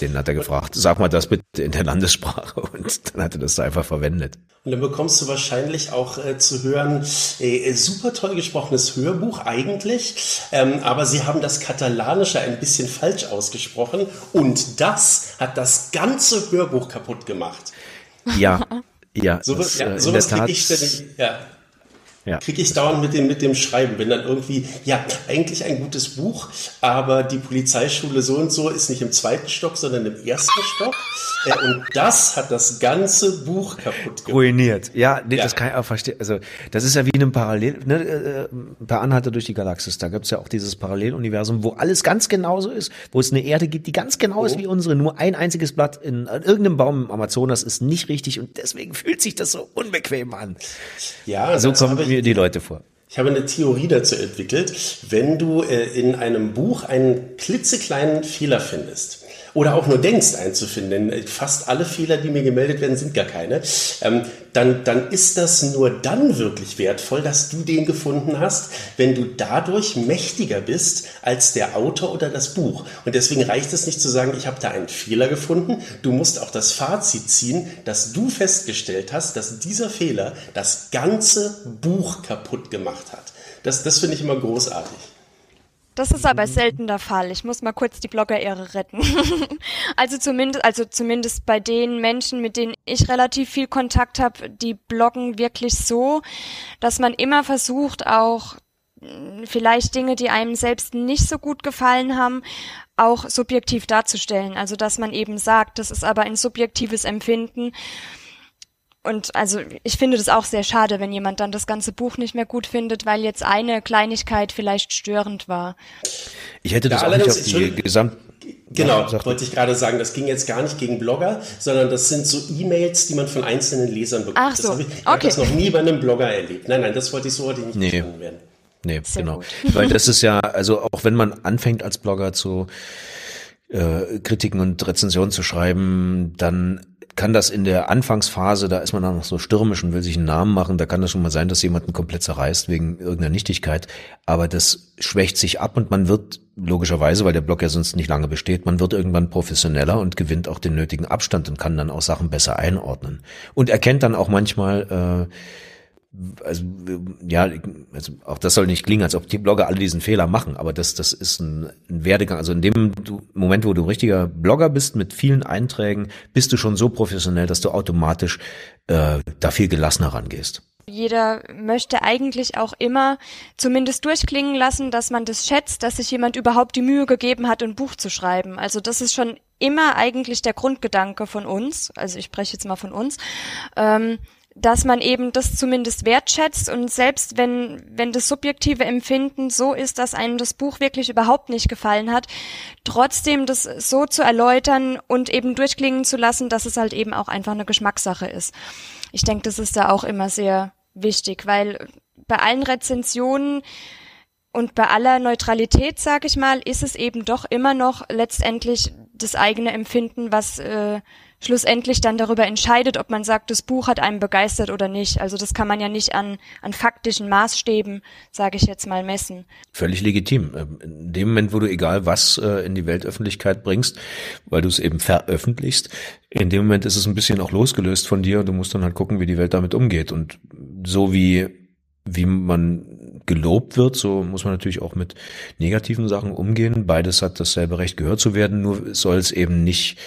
Den hat er gefragt, sag mal das bitte in der Landessprache und dann hat er das einfach verwendet. Und dann bekommst du wahrscheinlich auch äh, zu hören, äh, super toll gesprochenes Hörbuch eigentlich, ähm, aber sie haben das Katalanische ein bisschen falsch ausgesprochen und das hat das ganze Hörbuch kaputt gemacht. Ja, ja. So, das, ja, äh, sowas kriege ich ständig, ja ja. kriege ich dauernd mit dem, mit dem Schreiben. Wenn dann irgendwie, ja, eigentlich ein gutes Buch, aber die Polizeischule so und so ist nicht im zweiten Stock, sondern im ersten Stock. Äh, und das hat das ganze Buch kaputt gemacht. Ruiniert. Ja, nee, ja. das kann ich auch verstehen. Also, das ist ja wie in einem Parallel, ne, äh, per Anhalter durch die Galaxis. Da gibt's ja auch dieses Paralleluniversum, wo alles ganz genauso ist, wo es eine Erde gibt, die ganz genau oh. ist wie unsere. Nur ein einziges Blatt in, in irgendeinem Baum im Amazonas ist nicht richtig und deswegen fühlt sich das so unbequem an. Ja, so kommen wir mir die Leute vor. Ich habe eine Theorie dazu entwickelt. Wenn du äh, in einem Buch einen klitzekleinen Fehler findest, oder auch nur denkst einzufinden, denn fast alle Fehler, die mir gemeldet werden, sind gar keine, ähm, dann, dann ist das nur dann wirklich wertvoll, dass du den gefunden hast, wenn du dadurch mächtiger bist als der Autor oder das Buch. Und deswegen reicht es nicht zu sagen, ich habe da einen Fehler gefunden. Du musst auch das Fazit ziehen, dass du festgestellt hast, dass dieser Fehler das ganze Buch kaputt gemacht hat. Das, das finde ich immer großartig. Das ist aber selten der Fall. Ich muss mal kurz die Blogger-Ehre retten. also zumindest, also zumindest bei den Menschen, mit denen ich relativ viel Kontakt habe, die bloggen wirklich so, dass man immer versucht, auch hm, vielleicht Dinge, die einem selbst nicht so gut gefallen haben, auch subjektiv darzustellen. Also dass man eben sagt, das ist aber ein subjektives Empfinden und also ich finde das auch sehr schade, wenn jemand dann das ganze Buch nicht mehr gut findet, weil jetzt eine Kleinigkeit vielleicht störend war. Ich hätte das ja, auch nicht auf die Gesamt Genau, ja, wollte ich gerade sagen, das ging jetzt gar nicht gegen Blogger, sondern das sind so E-Mails, die man von einzelnen Lesern bekommt. Ach so, das ich, ich okay. das noch nie bei einem Blogger erlebt. Nein, nein, das wollte ich so heute nicht nee. verstanden werden. Nee, Sehr genau. Gut. Weil das ist ja, also auch wenn man anfängt als Blogger zu äh, Kritiken und Rezensionen zu schreiben, dann kann das in der Anfangsphase, da ist man dann noch so stürmisch und will sich einen Namen machen, da kann das schon mal sein, dass jemanden komplett zerreißt wegen irgendeiner Nichtigkeit. Aber das schwächt sich ab und man wird logischerweise, weil der Blog ja sonst nicht lange besteht, man wird irgendwann professioneller und gewinnt auch den nötigen Abstand und kann dann auch Sachen besser einordnen. Und erkennt dann auch manchmal, äh, also ja, also auch das soll nicht klingen, als ob die Blogger alle diesen Fehler machen, aber das, das ist ein, ein Werdegang. Also in dem du, Moment, wo du ein richtiger Blogger bist mit vielen Einträgen, bist du schon so professionell, dass du automatisch äh, da viel gelassener rangehst. Jeder möchte eigentlich auch immer zumindest durchklingen lassen, dass man das schätzt, dass sich jemand überhaupt die Mühe gegeben hat, ein Buch zu schreiben. Also das ist schon immer eigentlich der Grundgedanke von uns. Also ich spreche jetzt mal von uns. Ähm, dass man eben das zumindest wertschätzt und selbst wenn, wenn das subjektive Empfinden so ist, dass einem das Buch wirklich überhaupt nicht gefallen hat, trotzdem das so zu erläutern und eben durchklingen zu lassen, dass es halt eben auch einfach eine Geschmackssache ist. Ich denke, das ist da auch immer sehr wichtig, weil bei allen Rezensionen und bei aller Neutralität, sag ich mal, ist es eben doch immer noch letztendlich das eigene Empfinden, was äh, schlussendlich dann darüber entscheidet, ob man sagt, das Buch hat einem begeistert oder nicht. Also das kann man ja nicht an, an faktischen Maßstäben, sage ich jetzt mal, messen. Völlig legitim. Ähm, in dem Moment, wo du egal was äh, in die Weltöffentlichkeit bringst, weil du es eben veröffentlichst, in dem Moment ist es ein bisschen auch losgelöst von dir und du musst dann halt gucken, wie die Welt damit umgeht. Und so wie, wie man gelobt wird, so muss man natürlich auch mit negativen Sachen umgehen. Beides hat dasselbe Recht, gehört zu werden, nur soll es eben nicht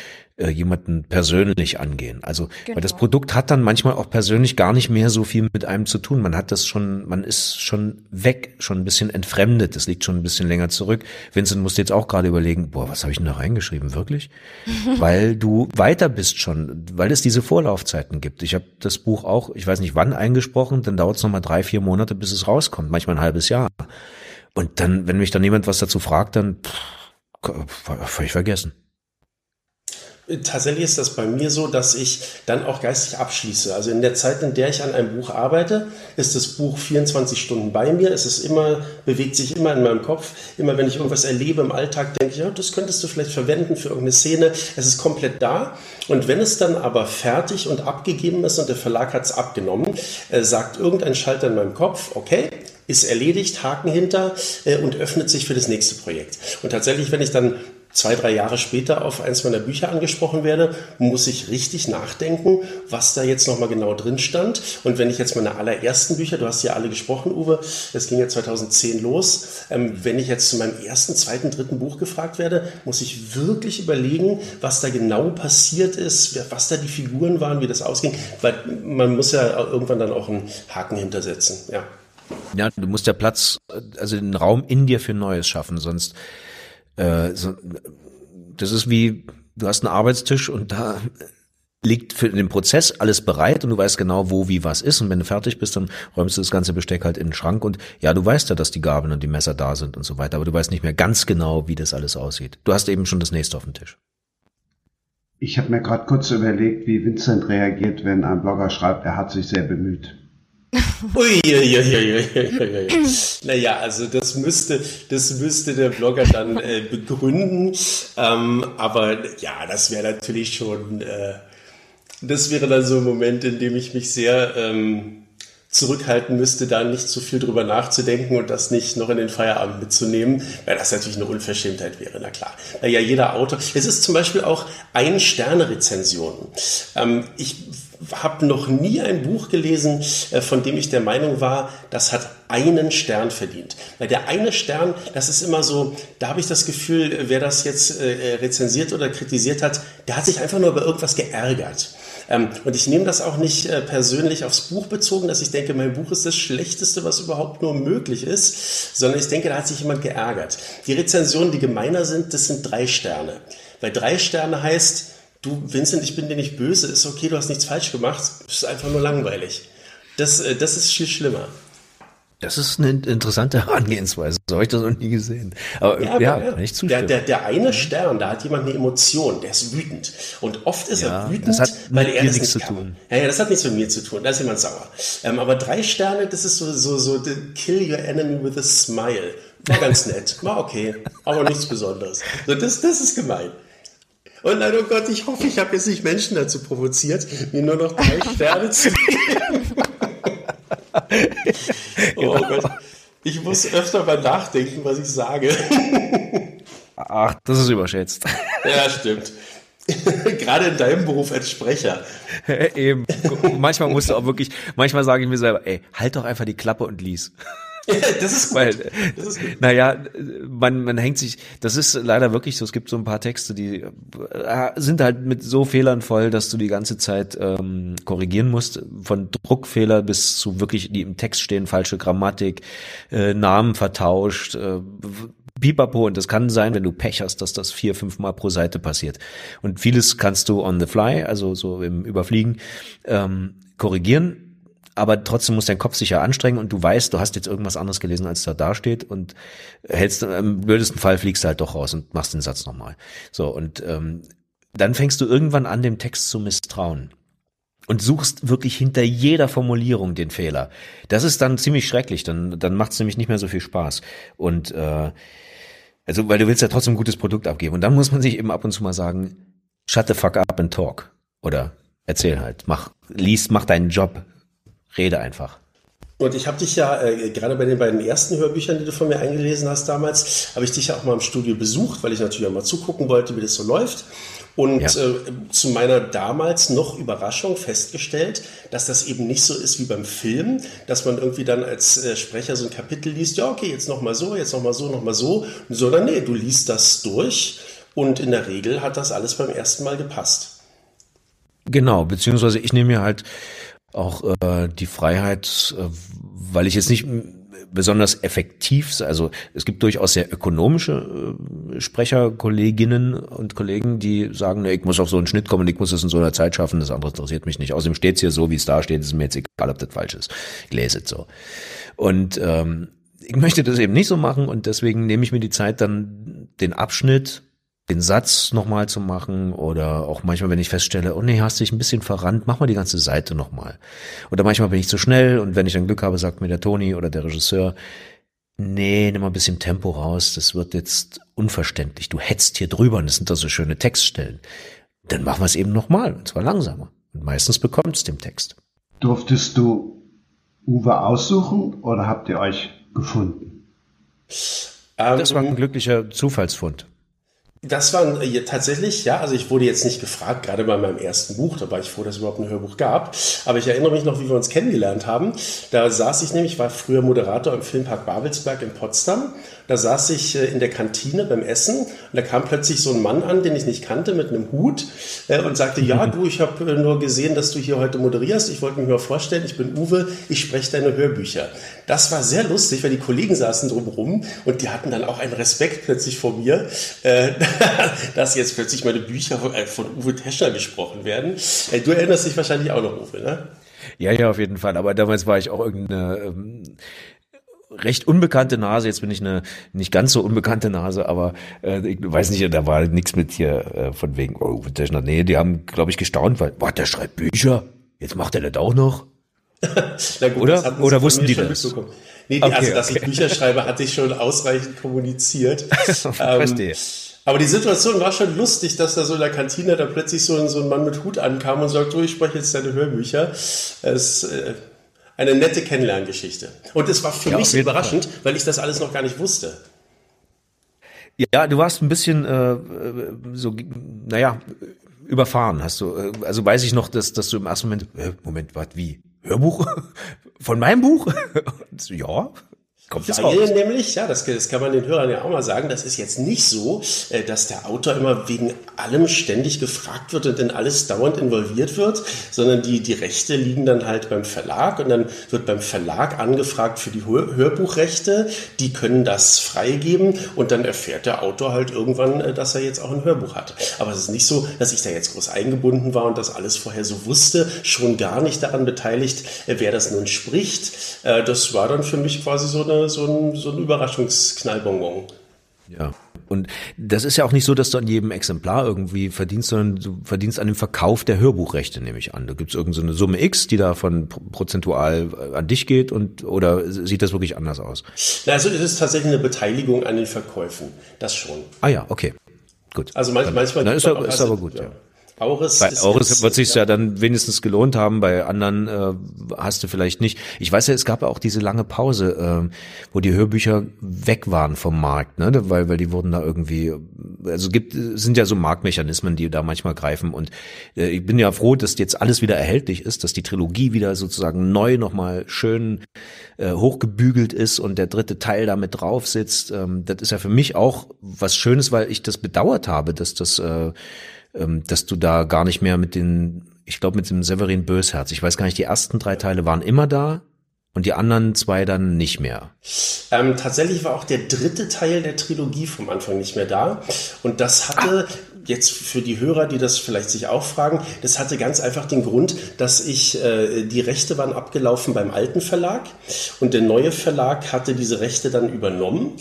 äh, jemanden persönlich angehen. Also, genau. weil das genau. Produkt hat dann manchmal auch persönlich gar nicht mehr so viel mit einem zu tun. Man hat das schon, man ist schon weg, schon ein bisschen entfremdet. Das liegt schon ein bisschen länger zurück. Vincent musste jetzt auch gerade überlegen, boah, was habe ich denn da reingeschrieben? Wirklich? weil du weiter bist schon, weil es diese Vorlaufzeiten gibt. Ich habe das Buch auch, ich weiß nicht wann eingesprochen, dann dauert es nochmal drei, vier Monate, bis es rauskommt, manchmal ein halbes Jahr. Und dann, wenn mich dann jemand was dazu fragt, dann pff, völlig vergessen. Tatsächlich ist das bei mir so, dass ich dann auch geistig abschließe. Also in der Zeit, in der ich an einem Buch arbeite, ist das Buch 24 Stunden bei mir. Es ist immer, bewegt sich immer in meinem Kopf. Immer wenn ich irgendwas erlebe im Alltag, denke ich, ja, das könntest du vielleicht verwenden für irgendeine Szene. Es ist komplett da. Und wenn es dann aber fertig und abgegeben ist und der Verlag hat es abgenommen, äh, sagt irgendein Schalter in meinem Kopf, okay, ist erledigt, Haken hinter äh, und öffnet sich für das nächste Projekt. Und tatsächlich, wenn ich dann zwei, drei Jahre später auf eins meiner Bücher angesprochen werde, muss ich richtig nachdenken, was da jetzt nochmal genau drin stand. Und wenn ich jetzt meine allerersten Bücher, du hast ja alle gesprochen, Uwe, es ging ja 2010 los, ähm, wenn ich jetzt zu meinem ersten, zweiten, dritten Buch gefragt werde, muss ich wirklich überlegen, was da genau passiert ist, was da die Figuren waren, wie das ausging, weil man muss ja irgendwann dann auch einen Haken hintersetzen, ja. Ja, du musst ja Platz, also den Raum in dir für Neues schaffen, sonst äh, so, das ist wie, du hast einen Arbeitstisch und da liegt für den Prozess alles bereit und du weißt genau, wo, wie, was ist. Und wenn du fertig bist, dann räumst du das ganze Besteck halt in den Schrank und ja, du weißt ja, dass die Gabeln und die Messer da sind und so weiter, aber du weißt nicht mehr ganz genau, wie das alles aussieht. Du hast eben schon das nächste auf dem Tisch. Ich habe mir gerade kurz überlegt, wie Vincent reagiert, wenn ein Blogger schreibt, er hat sich sehr bemüht. Uiuiuiui. naja, also das müsste, das müsste der Blogger dann äh, begründen. Ähm, aber ja, das wäre natürlich schon, äh, das wäre dann so ein Moment, in dem ich mich sehr ähm, zurückhalten müsste, da nicht zu viel drüber nachzudenken und das nicht noch in den Feierabend mitzunehmen, weil das natürlich eine Unverschämtheit wäre, na klar. Naja, jeder Autor, es ist zum Beispiel auch Ein-Sterne-Rezensionen. Ähm, ich habe noch nie ein Buch gelesen, äh, von dem ich der Meinung war, das hat einen Stern verdient. Weil der eine Stern, das ist immer so, da habe ich das Gefühl, wer das jetzt äh, rezensiert oder kritisiert hat, der hat sich einfach nur über irgendwas geärgert. Ähm, und ich nehme das auch nicht äh, persönlich aufs Buch bezogen, dass ich denke, mein Buch ist das Schlechteste, was überhaupt nur möglich ist, sondern ich denke, da hat sich jemand geärgert. Die Rezensionen, die gemeiner sind, das sind drei Sterne. Weil drei Sterne heißt, du Vincent, ich bin dir nicht böse, ist okay, du hast nichts falsch gemacht, es ist einfach nur langweilig. Das, äh, das ist viel schlimmer. Das ist eine interessante Herangehensweise. So habe ich das noch nie gesehen. Aber ja, ja, ja. kann ich zustimmen. Der, der, der eine Stern, da hat jemand eine Emotion, der ist wütend. Und oft ist ja, er wütend, weil er das nichts nicht zu tun. Ja, ja, das hat nichts mit mir zu tun. Da ist jemand sauer. Ähm, aber drei Sterne, das ist so, so, so, kill your enemy with a smile. War ganz nett. War okay. Aber nichts Besonderes. So, das, das ist gemein. Und nein, oh Gott, ich hoffe, ich habe jetzt nicht Menschen dazu provoziert, mir nur noch drei Sterne zu geben. oh Gott. Ich muss öfter mal nachdenken, was ich sage. Ach, das ist überschätzt. Ja, stimmt. Gerade in deinem Beruf als Sprecher. Eben. Manchmal musst du auch wirklich, manchmal sage ich mir selber, ey, halt doch einfach die Klappe und lies. Das ist gut. Weil, das ist gut. Naja, man, man hängt sich, das ist leider wirklich so, es gibt so ein paar Texte, die äh, sind halt mit so Fehlern voll, dass du die ganze Zeit ähm, korrigieren musst, von Druckfehler bis zu wirklich, die im Text stehen, falsche Grammatik, äh, Namen vertauscht, äh, Pipapo und das kann sein, wenn du Pech hast, dass das vier, fünf Mal pro Seite passiert. Und vieles kannst du on the fly, also so im Überfliegen, ähm, korrigieren aber trotzdem muss dein Kopf sich ja anstrengen und du weißt, du hast jetzt irgendwas anderes gelesen, als da dasteht und hältst im blödesten Fall fliegst du halt doch raus und machst den Satz nochmal. So und ähm, dann fängst du irgendwann an, dem Text zu misstrauen und suchst wirklich hinter jeder Formulierung den Fehler. Das ist dann ziemlich schrecklich, dann dann macht es nämlich nicht mehr so viel Spaß und äh, also weil du willst ja trotzdem ein gutes Produkt abgeben und dann muss man sich eben ab und zu mal sagen, shut the fuck up and talk. Oder erzähl halt, mach, lies, mach deinen Job, rede einfach. Und ich habe dich ja, äh, gerade bei den beiden ersten Hörbüchern, die du von mir eingelesen hast damals, habe ich dich ja auch mal im Studio besucht, weil ich natürlich auch mal zugucken wollte, wie das so läuft. Und ja. äh, zu meiner damals noch Überraschung festgestellt, dass das eben nicht so ist wie beim Film, dass man irgendwie dann als äh, Sprecher so ein Kapitel liest, ja, okay, jetzt nochmal so, jetzt nochmal so, nochmal so, sondern nee, du liest das durch und in der Regel hat das alles beim ersten Mal gepasst. Genau, beziehungsweise ich nehme mir halt auch äh, die Freiheit, äh, weil ich jetzt nicht besonders effektiv, also es gibt durchaus sehr ökonomische äh, Sprecherkolleginnen und Kollegen, die sagen, nee, ich muss auf so einen Schnitt kommen, ich muss es in so einer Zeit schaffen, das andere interessiert mich nicht. Außerdem steht es hier so, wie es da steht, ist mir jetzt egal, ob das falsch ist. Ich lese es so. Und ähm, ich möchte das eben nicht so machen und deswegen nehme ich mir die Zeit, dann den Abschnitt den Satz nochmal zu machen oder auch manchmal, wenn ich feststelle, oh nee, hast dich ein bisschen verrannt, mach mal die ganze Seite nochmal. Oder manchmal bin ich zu schnell und wenn ich dann Glück habe, sagt mir der Toni oder der Regisseur, nee, nimm mal ein bisschen Tempo raus, das wird jetzt unverständlich. Du hetzt hier drüber und das sind da so schöne Textstellen. Dann machen wir es eben nochmal, und zwar langsamer. Und meistens bekommt es dem Text. Durftest du Uwe aussuchen oder habt ihr euch gefunden? Das war ein glücklicher Zufallsfund. Das war äh, tatsächlich, ja, also ich wurde jetzt nicht gefragt, gerade bei meinem ersten Buch, da war ich froh, dass es überhaupt ein Hörbuch gab. Aber ich erinnere mich noch, wie wir uns kennengelernt haben. Da saß ich nämlich, war früher Moderator im Filmpark Babelsberg in Potsdam da saß ich äh, in der Kantine beim Essen und da kam plötzlich so ein Mann an, den ich nicht kannte, mit einem Hut äh, und sagte, ja, du, ich habe äh, nur gesehen, dass du hier heute moderierst. Ich wollte mich mal vorstellen, ich bin Uwe, ich spreche deine Hörbücher. Das war sehr lustig, weil die Kollegen saßen drumherum und die hatten dann auch einen Respekt plötzlich vor mir, dass jetzt plötzlich meine Bücher von Uwe Teschner gesprochen werden. Du erinnerst dich wahrscheinlich auch noch, Uwe, ne? Ja, ja, auf jeden Fall. Aber damals war ich auch irgendeine ähm, recht unbekannte Nase. Jetzt bin ich eine nicht ganz so unbekannte Nase, aber äh, ich weiß nicht, da war nichts mit hier äh, von wegen, oh, Teschner. Nee, die haben, glaube ich, gestaunt, weil, boah, der schreibt Bücher. Jetzt macht er das auch noch. gut, oder oder wussten die das? Nee, die, okay, also, dass okay. ich Bücher schreibe, hatte ich schon ausreichend kommuniziert. Verstehe. Ähm, aber die Situation war schon lustig, dass da so in der Kantine da plötzlich so ein, so ein Mann mit Hut ankam und sagt, du, ich spreche jetzt deine Hörbücher. Es, äh, eine nette Kennenlerngeschichte. Und es war für ja, mich überraschend, Fall. weil ich das alles noch gar nicht wusste. Ja, du warst ein bisschen äh, so, naja, überfahren, hast du. Äh, also weiß ich noch, dass, dass du im ersten Moment, äh, Moment, was, wie? Hörbuch? Von meinem Buch? ja. Kommt Weil raus. nämlich, ja, das, das kann man den Hörern ja auch mal sagen, das ist jetzt nicht so, äh, dass der Autor immer wegen allem ständig gefragt wird und in alles dauernd involviert wird, sondern die, die Rechte liegen dann halt beim Verlag und dann wird beim Verlag angefragt für die Hör Hörbuchrechte, die können das freigeben und dann erfährt der Autor halt irgendwann, äh, dass er jetzt auch ein Hörbuch hat. Aber es ist nicht so, dass ich da jetzt groß eingebunden war und das alles vorher so wusste, schon gar nicht daran beteiligt, äh, wer das nun spricht. Das war dann für mich quasi so eine so ein, so ein Überraschungsknallbonbon. Ja. Und das ist ja auch nicht so, dass du an jedem Exemplar irgendwie verdienst, sondern du verdienst an dem Verkauf der Hörbuchrechte, nehme ich an. Da gibt es irgendeine so Summe X, die davon prozentual an dich geht und oder sieht das wirklich anders aus? Also es ist tatsächlich eine Beteiligung an den Verkäufen. Das schon. Ah ja, okay. Gut. Also manchmal. manchmal dann ist, er, ist aber gut, ja. ja. Auris bei Auris wird sich ja dann wenigstens gelohnt haben, bei anderen äh, hast du vielleicht nicht. Ich weiß ja, es gab ja auch diese lange Pause, äh, wo die Hörbücher weg waren vom Markt, ne? weil weil die wurden da irgendwie, also gibt sind ja so Marktmechanismen, die da manchmal greifen und äh, ich bin ja froh, dass jetzt alles wieder erhältlich ist, dass die Trilogie wieder sozusagen neu nochmal schön äh, hochgebügelt ist und der dritte Teil da mit drauf sitzt. Ähm, das ist ja für mich auch was Schönes, weil ich das bedauert habe, dass das äh, dass du da gar nicht mehr mit den, ich glaube mit dem Severin Bösherz, ich weiß gar nicht, die ersten drei Teile waren immer da und die anderen zwei dann nicht mehr. Ähm, tatsächlich war auch der dritte Teil der Trilogie vom Anfang nicht mehr da. Und das hatte ah jetzt für die Hörer, die das vielleicht sich auch fragen, das hatte ganz einfach den Grund, dass ich, äh, die Rechte waren abgelaufen beim alten Verlag und der neue Verlag hatte diese Rechte dann übernommen.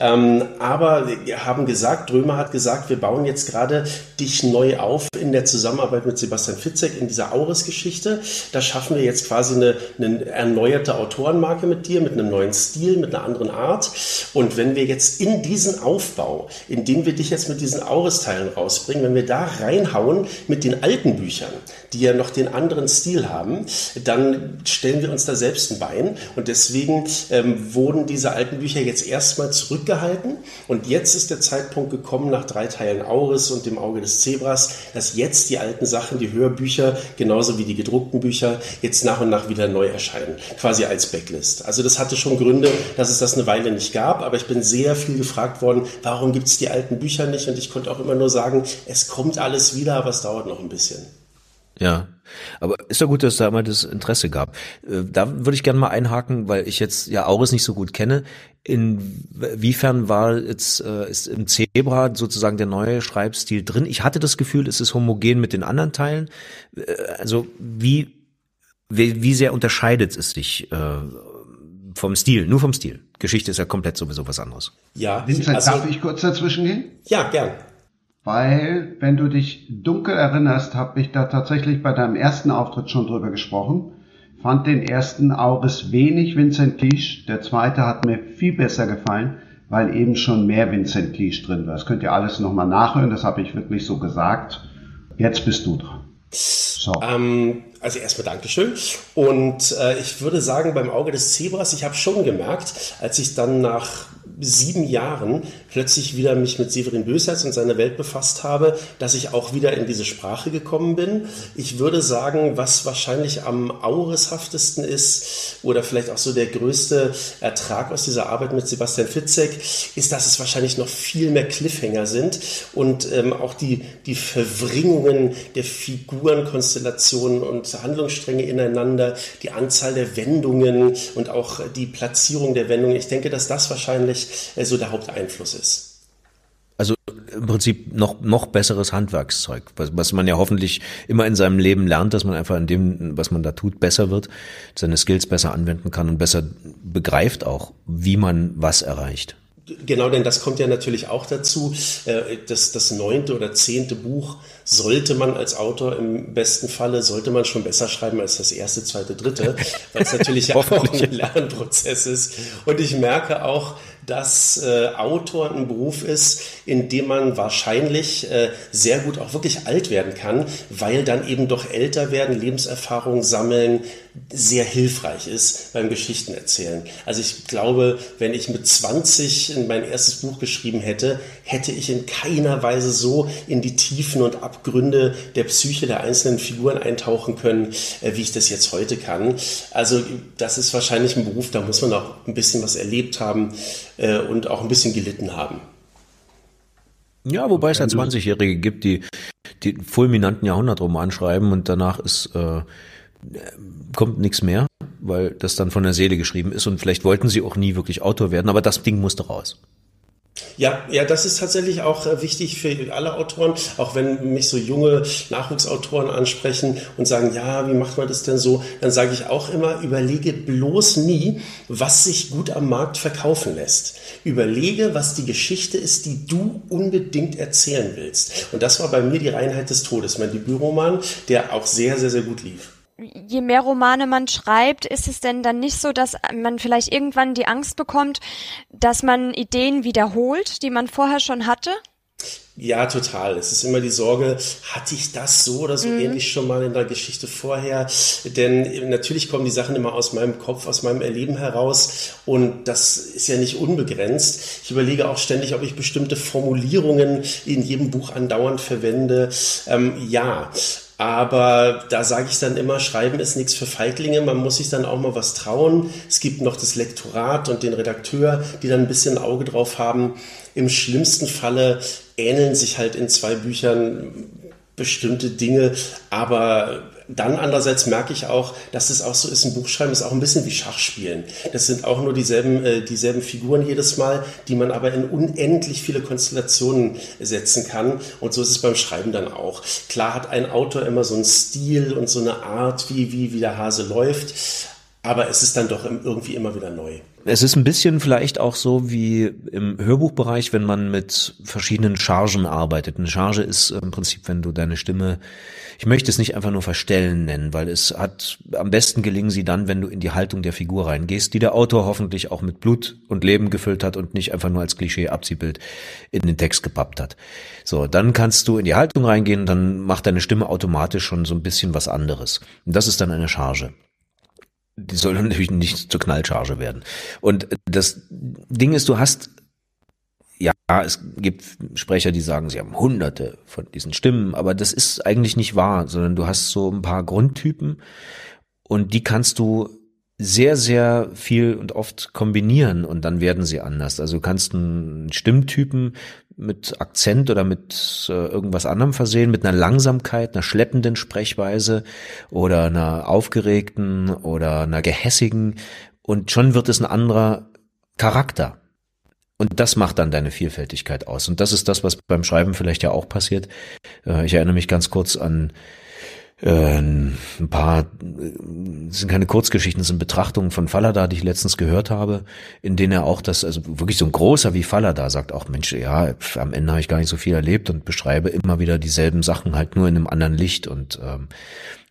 Ähm, aber wir haben gesagt, Drömer hat gesagt, wir bauen jetzt gerade dich neu auf in der Zusammenarbeit mit Sebastian Fitzek in dieser Auris-Geschichte. Da schaffen wir jetzt quasi eine, eine erneuerte Autorenmarke mit dir, mit einem neuen Stil, mit einer anderen Art. Und wenn wir jetzt in diesen Aufbau, in den wir dich jetzt mit diesen Auris-Teilen rausbringen, wenn wir da reinhauen mit den alten Büchern, die ja noch den anderen Stil haben, dann stellen wir uns da selbst ein Bein. Und deswegen ähm, wurden diese alten Bücher jetzt erstmal zurückgehalten. Und jetzt ist der Zeitpunkt gekommen, nach drei Teilen Auris und dem Auge des Zebras, dass jetzt die alten Sachen, die Hörbücher, genauso wie die gedruckten Bücher, jetzt nach und nach wieder neu erscheinen. Quasi als Backlist. Also das hatte schon Gründe, dass es das eine Weile nicht gab. Aber ich bin sehr viel gefragt worden, warum gibt es die alten Bücher nicht? Und ich konnte auch immer nur sagen, es kommt alles wieder, aber es dauert noch ein bisschen. Ja, aber ist ja gut, dass es da mal das Interesse gab. Äh, da würde ich gerne mal einhaken, weil ich jetzt ja Auris nicht so gut kenne. Inwiefern war jetzt äh, ist im Zebra sozusagen der neue Schreibstil drin? Ich hatte das Gefühl, es ist homogen mit den anderen Teilen. Äh, also wie wie, wie sehr unterscheidet es sich vom Stil? Nur vom Stil. Geschichte ist ja komplett sowieso was anderes. Ja. Vincent, also, darf ich kurz dazwischen gehen? Ja, gern weil, wenn du dich dunkel erinnerst, habe ich da tatsächlich bei deinem ersten Auftritt schon drüber gesprochen. Fand den ersten Auris wenig Vincent Cliche, der zweite hat mir viel besser gefallen, weil eben schon mehr Vincent Cliche drin war. Das könnt ihr alles nochmal nachhören, das habe ich wirklich so gesagt. Jetzt bist du dran. So. Ähm, also erstmal Dankeschön. Und äh, ich würde sagen, beim Auge des Zebras, ich habe schon gemerkt, als ich dann nach sieben Jahren plötzlich wieder mich mit Severin Bösherz und seiner Welt befasst habe, dass ich auch wieder in diese Sprache gekommen bin. Ich würde sagen, was wahrscheinlich am aureshaftesten ist oder vielleicht auch so der größte Ertrag aus dieser Arbeit mit Sebastian Fitzek, ist, dass es wahrscheinlich noch viel mehr Cliffhanger sind und ähm, auch die, die Verwringungen der Figurenkonstellationen und Handlungsstränge ineinander, die Anzahl der Wendungen und auch die Platzierung der Wendungen. Ich denke, dass das wahrscheinlich äh, so der Haupteinfluss ist. Also im Prinzip noch, noch besseres Handwerkszeug, was, was man ja hoffentlich immer in seinem Leben lernt, dass man einfach in dem, was man da tut, besser wird, seine Skills besser anwenden kann und besser begreift auch, wie man was erreicht. Genau, denn das kommt ja natürlich auch dazu. Äh, das, das neunte oder zehnte Buch sollte man als Autor im besten Falle, sollte man schon besser schreiben als das erste, zweite, dritte, weil es natürlich ja auch ein Lernprozess ist. Und ich merke auch, dass äh, Autor ein Beruf ist, in dem man wahrscheinlich äh, sehr gut auch wirklich alt werden kann, weil dann eben doch älter werden, Lebenserfahrung sammeln, sehr hilfreich ist beim Geschichtenerzählen. Also ich glaube, wenn ich mit 20 mein erstes Buch geschrieben hätte, hätte ich in keiner Weise so in die Tiefen und Abgründe der Psyche der einzelnen Figuren eintauchen können, äh, wie ich das jetzt heute kann. Also das ist wahrscheinlich ein Beruf, da muss man auch ein bisschen was erlebt haben äh, und auch ein bisschen gelitten haben. Ja, wobei es ja 20-Jährige gibt, die die fulminanten Jahrhundertroman schreiben und danach ist äh, kommt nichts mehr, weil das dann von der Seele geschrieben ist und vielleicht wollten sie auch nie wirklich Autor werden, aber das Ding musste raus. Ja, ja, das ist tatsächlich auch äh, wichtig für alle Autoren, auch wenn mich so junge Nachwuchsautoren ansprechen und sagen, ja, wie macht man das denn so? Dann sage ich auch immer, überlege bloß nie, was sich gut am Markt verkaufen lässt. Überlege, was die Geschichte ist, die du unbedingt erzählen willst. Und das war bei mir die Reinheit des Todes, mein Debütroman, der auch sehr, sehr, sehr gut lief je mehr Romane man schreibt, ist es denn dann nicht so, dass man vielleicht irgendwann die Angst bekommt, dass man Ideen wiederholt, die man vorher schon hatte? Ja, total. Es ist immer die Sorge, hatte ich das so oder so mhm. ähnlich schon mal in der Geschichte vorher? Denn natürlich kommen die Sachen immer aus meinem Kopf, aus meinem Erleben heraus und das ist ja nicht unbegrenzt. Ich überlege auch ständig, ob ich bestimmte Formulierungen in jedem Buch andauernd verwende. Ähm, ja, aber da sage ich dann immer, Schreiben ist nichts für Feiglinge, man muss sich dann auch mal was trauen. Es gibt noch das Lektorat und den Redakteur, die dann ein bisschen Auge drauf haben. Im schlimmsten Falle ähneln sich halt in zwei Büchern bestimmte Dinge, aber dann andererseits merke ich auch, dass es auch so ist, ein Buchschreiben ist auch ein bisschen wie Schachspielen. Das sind auch nur dieselben, äh, dieselben Figuren jedes Mal, die man aber in unendlich viele Konstellationen setzen kann. Und so ist es beim Schreiben dann auch. Klar hat ein Autor immer so einen Stil und so eine Art, wie, wie, wie der Hase läuft. Aber es ist dann doch irgendwie immer wieder neu. Es ist ein bisschen vielleicht auch so wie im Hörbuchbereich, wenn man mit verschiedenen Chargen arbeitet. Eine Charge ist im Prinzip, wenn du deine Stimme, ich möchte es nicht einfach nur verstellen nennen, weil es hat, am besten gelingen sie dann, wenn du in die Haltung der Figur reingehst, die der Autor hoffentlich auch mit Blut und Leben gefüllt hat und nicht einfach nur als Klischee-Abziehbild in den Text gepappt hat. So, dann kannst du in die Haltung reingehen, dann macht deine Stimme automatisch schon so ein bisschen was anderes. Und das ist dann eine Charge die soll natürlich nicht zur Knallcharge werden. Und das Ding ist, du hast, ja, es gibt Sprecher, die sagen, sie haben hunderte von diesen Stimmen, aber das ist eigentlich nicht wahr, sondern du hast so ein paar Grundtypen und die kannst du sehr, sehr viel und oft kombinieren und dann werden sie anders. Also du kannst einen Stimmtypen mit Akzent oder mit äh, irgendwas anderem versehen, mit einer Langsamkeit, einer schleppenden Sprechweise oder einer aufgeregten oder einer gehässigen und schon wird es ein anderer Charakter. Und das macht dann deine Vielfältigkeit aus. Und das ist das, was beim Schreiben vielleicht ja auch passiert. Äh, ich erinnere mich ganz kurz an äh, ein paar, sind keine Kurzgeschichten, sind Betrachtungen von Fallada, die ich letztens gehört habe, in denen er auch das, also wirklich so ein großer wie Fallada sagt auch, Mensch, ja, am Ende habe ich gar nicht so viel erlebt und beschreibe immer wieder dieselben Sachen halt nur in einem anderen Licht und ähm,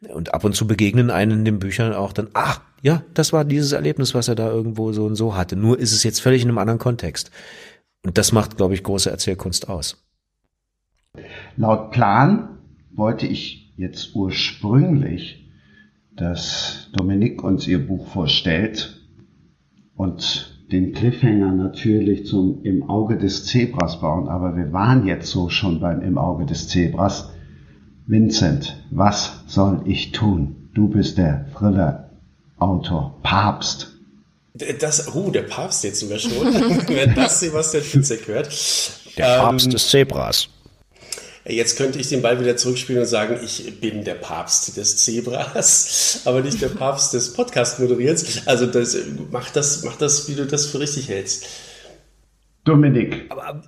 und ab und zu begegnen einen in den Büchern auch dann, ach, ja, das war dieses Erlebnis, was er da irgendwo so und so hatte. Nur ist es jetzt völlig in einem anderen Kontext. Und das macht, glaube ich, große Erzählkunst aus. Laut Plan wollte ich jetzt ursprünglich, dass Dominik uns ihr Buch vorstellt und den Cliffhanger natürlich zum Im Auge des Zebras bauen, aber wir waren jetzt so schon beim Im Auge des Zebras. Vincent, was soll ich tun? Du bist der Thriller-Autor, Papst. Das, uh, der Papst jetzt zum Beispiel. Wenn das Sebastian Fitzek hört. Der Papst ähm, des Zebras. Jetzt könnte ich den Ball wieder zurückspielen und sagen, ich bin der Papst des Zebras, aber nicht der Papst des Podcast-Moderierens. Also das, mach, das, mach das, wie du das für richtig hältst. Dominik. Aber,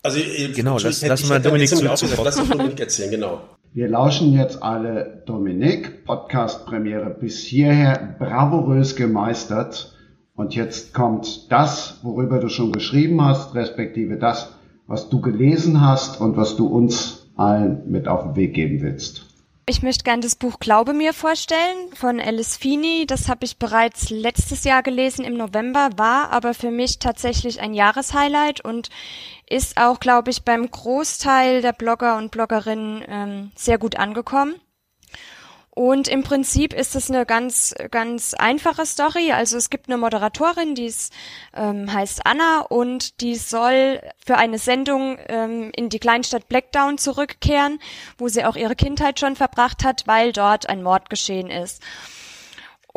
also, genau, lass, lass mal Dominik zu, zu Lass Dominik erzählen, genau. Wir lauschen jetzt alle Dominik, Podcast-Premiere bis hierher bravourös gemeistert. Und jetzt kommt das, worüber du schon geschrieben hast, respektive das, was du gelesen hast und was du uns allen mit auf den Weg geben willst. Ich möchte gerne das Buch Glaube mir vorstellen von Alice Feeney. Das habe ich bereits letztes Jahr gelesen im November, war aber für mich tatsächlich ein Jahreshighlight und ist auch, glaube ich, beim Großteil der Blogger und Bloggerinnen ähm, sehr gut angekommen. Und im Prinzip ist es eine ganz, ganz einfache Story. Also es gibt eine Moderatorin, die ist, ähm, heißt Anna und die soll für eine Sendung ähm, in die Kleinstadt Blackdown zurückkehren, wo sie auch ihre Kindheit schon verbracht hat, weil dort ein Mord geschehen ist.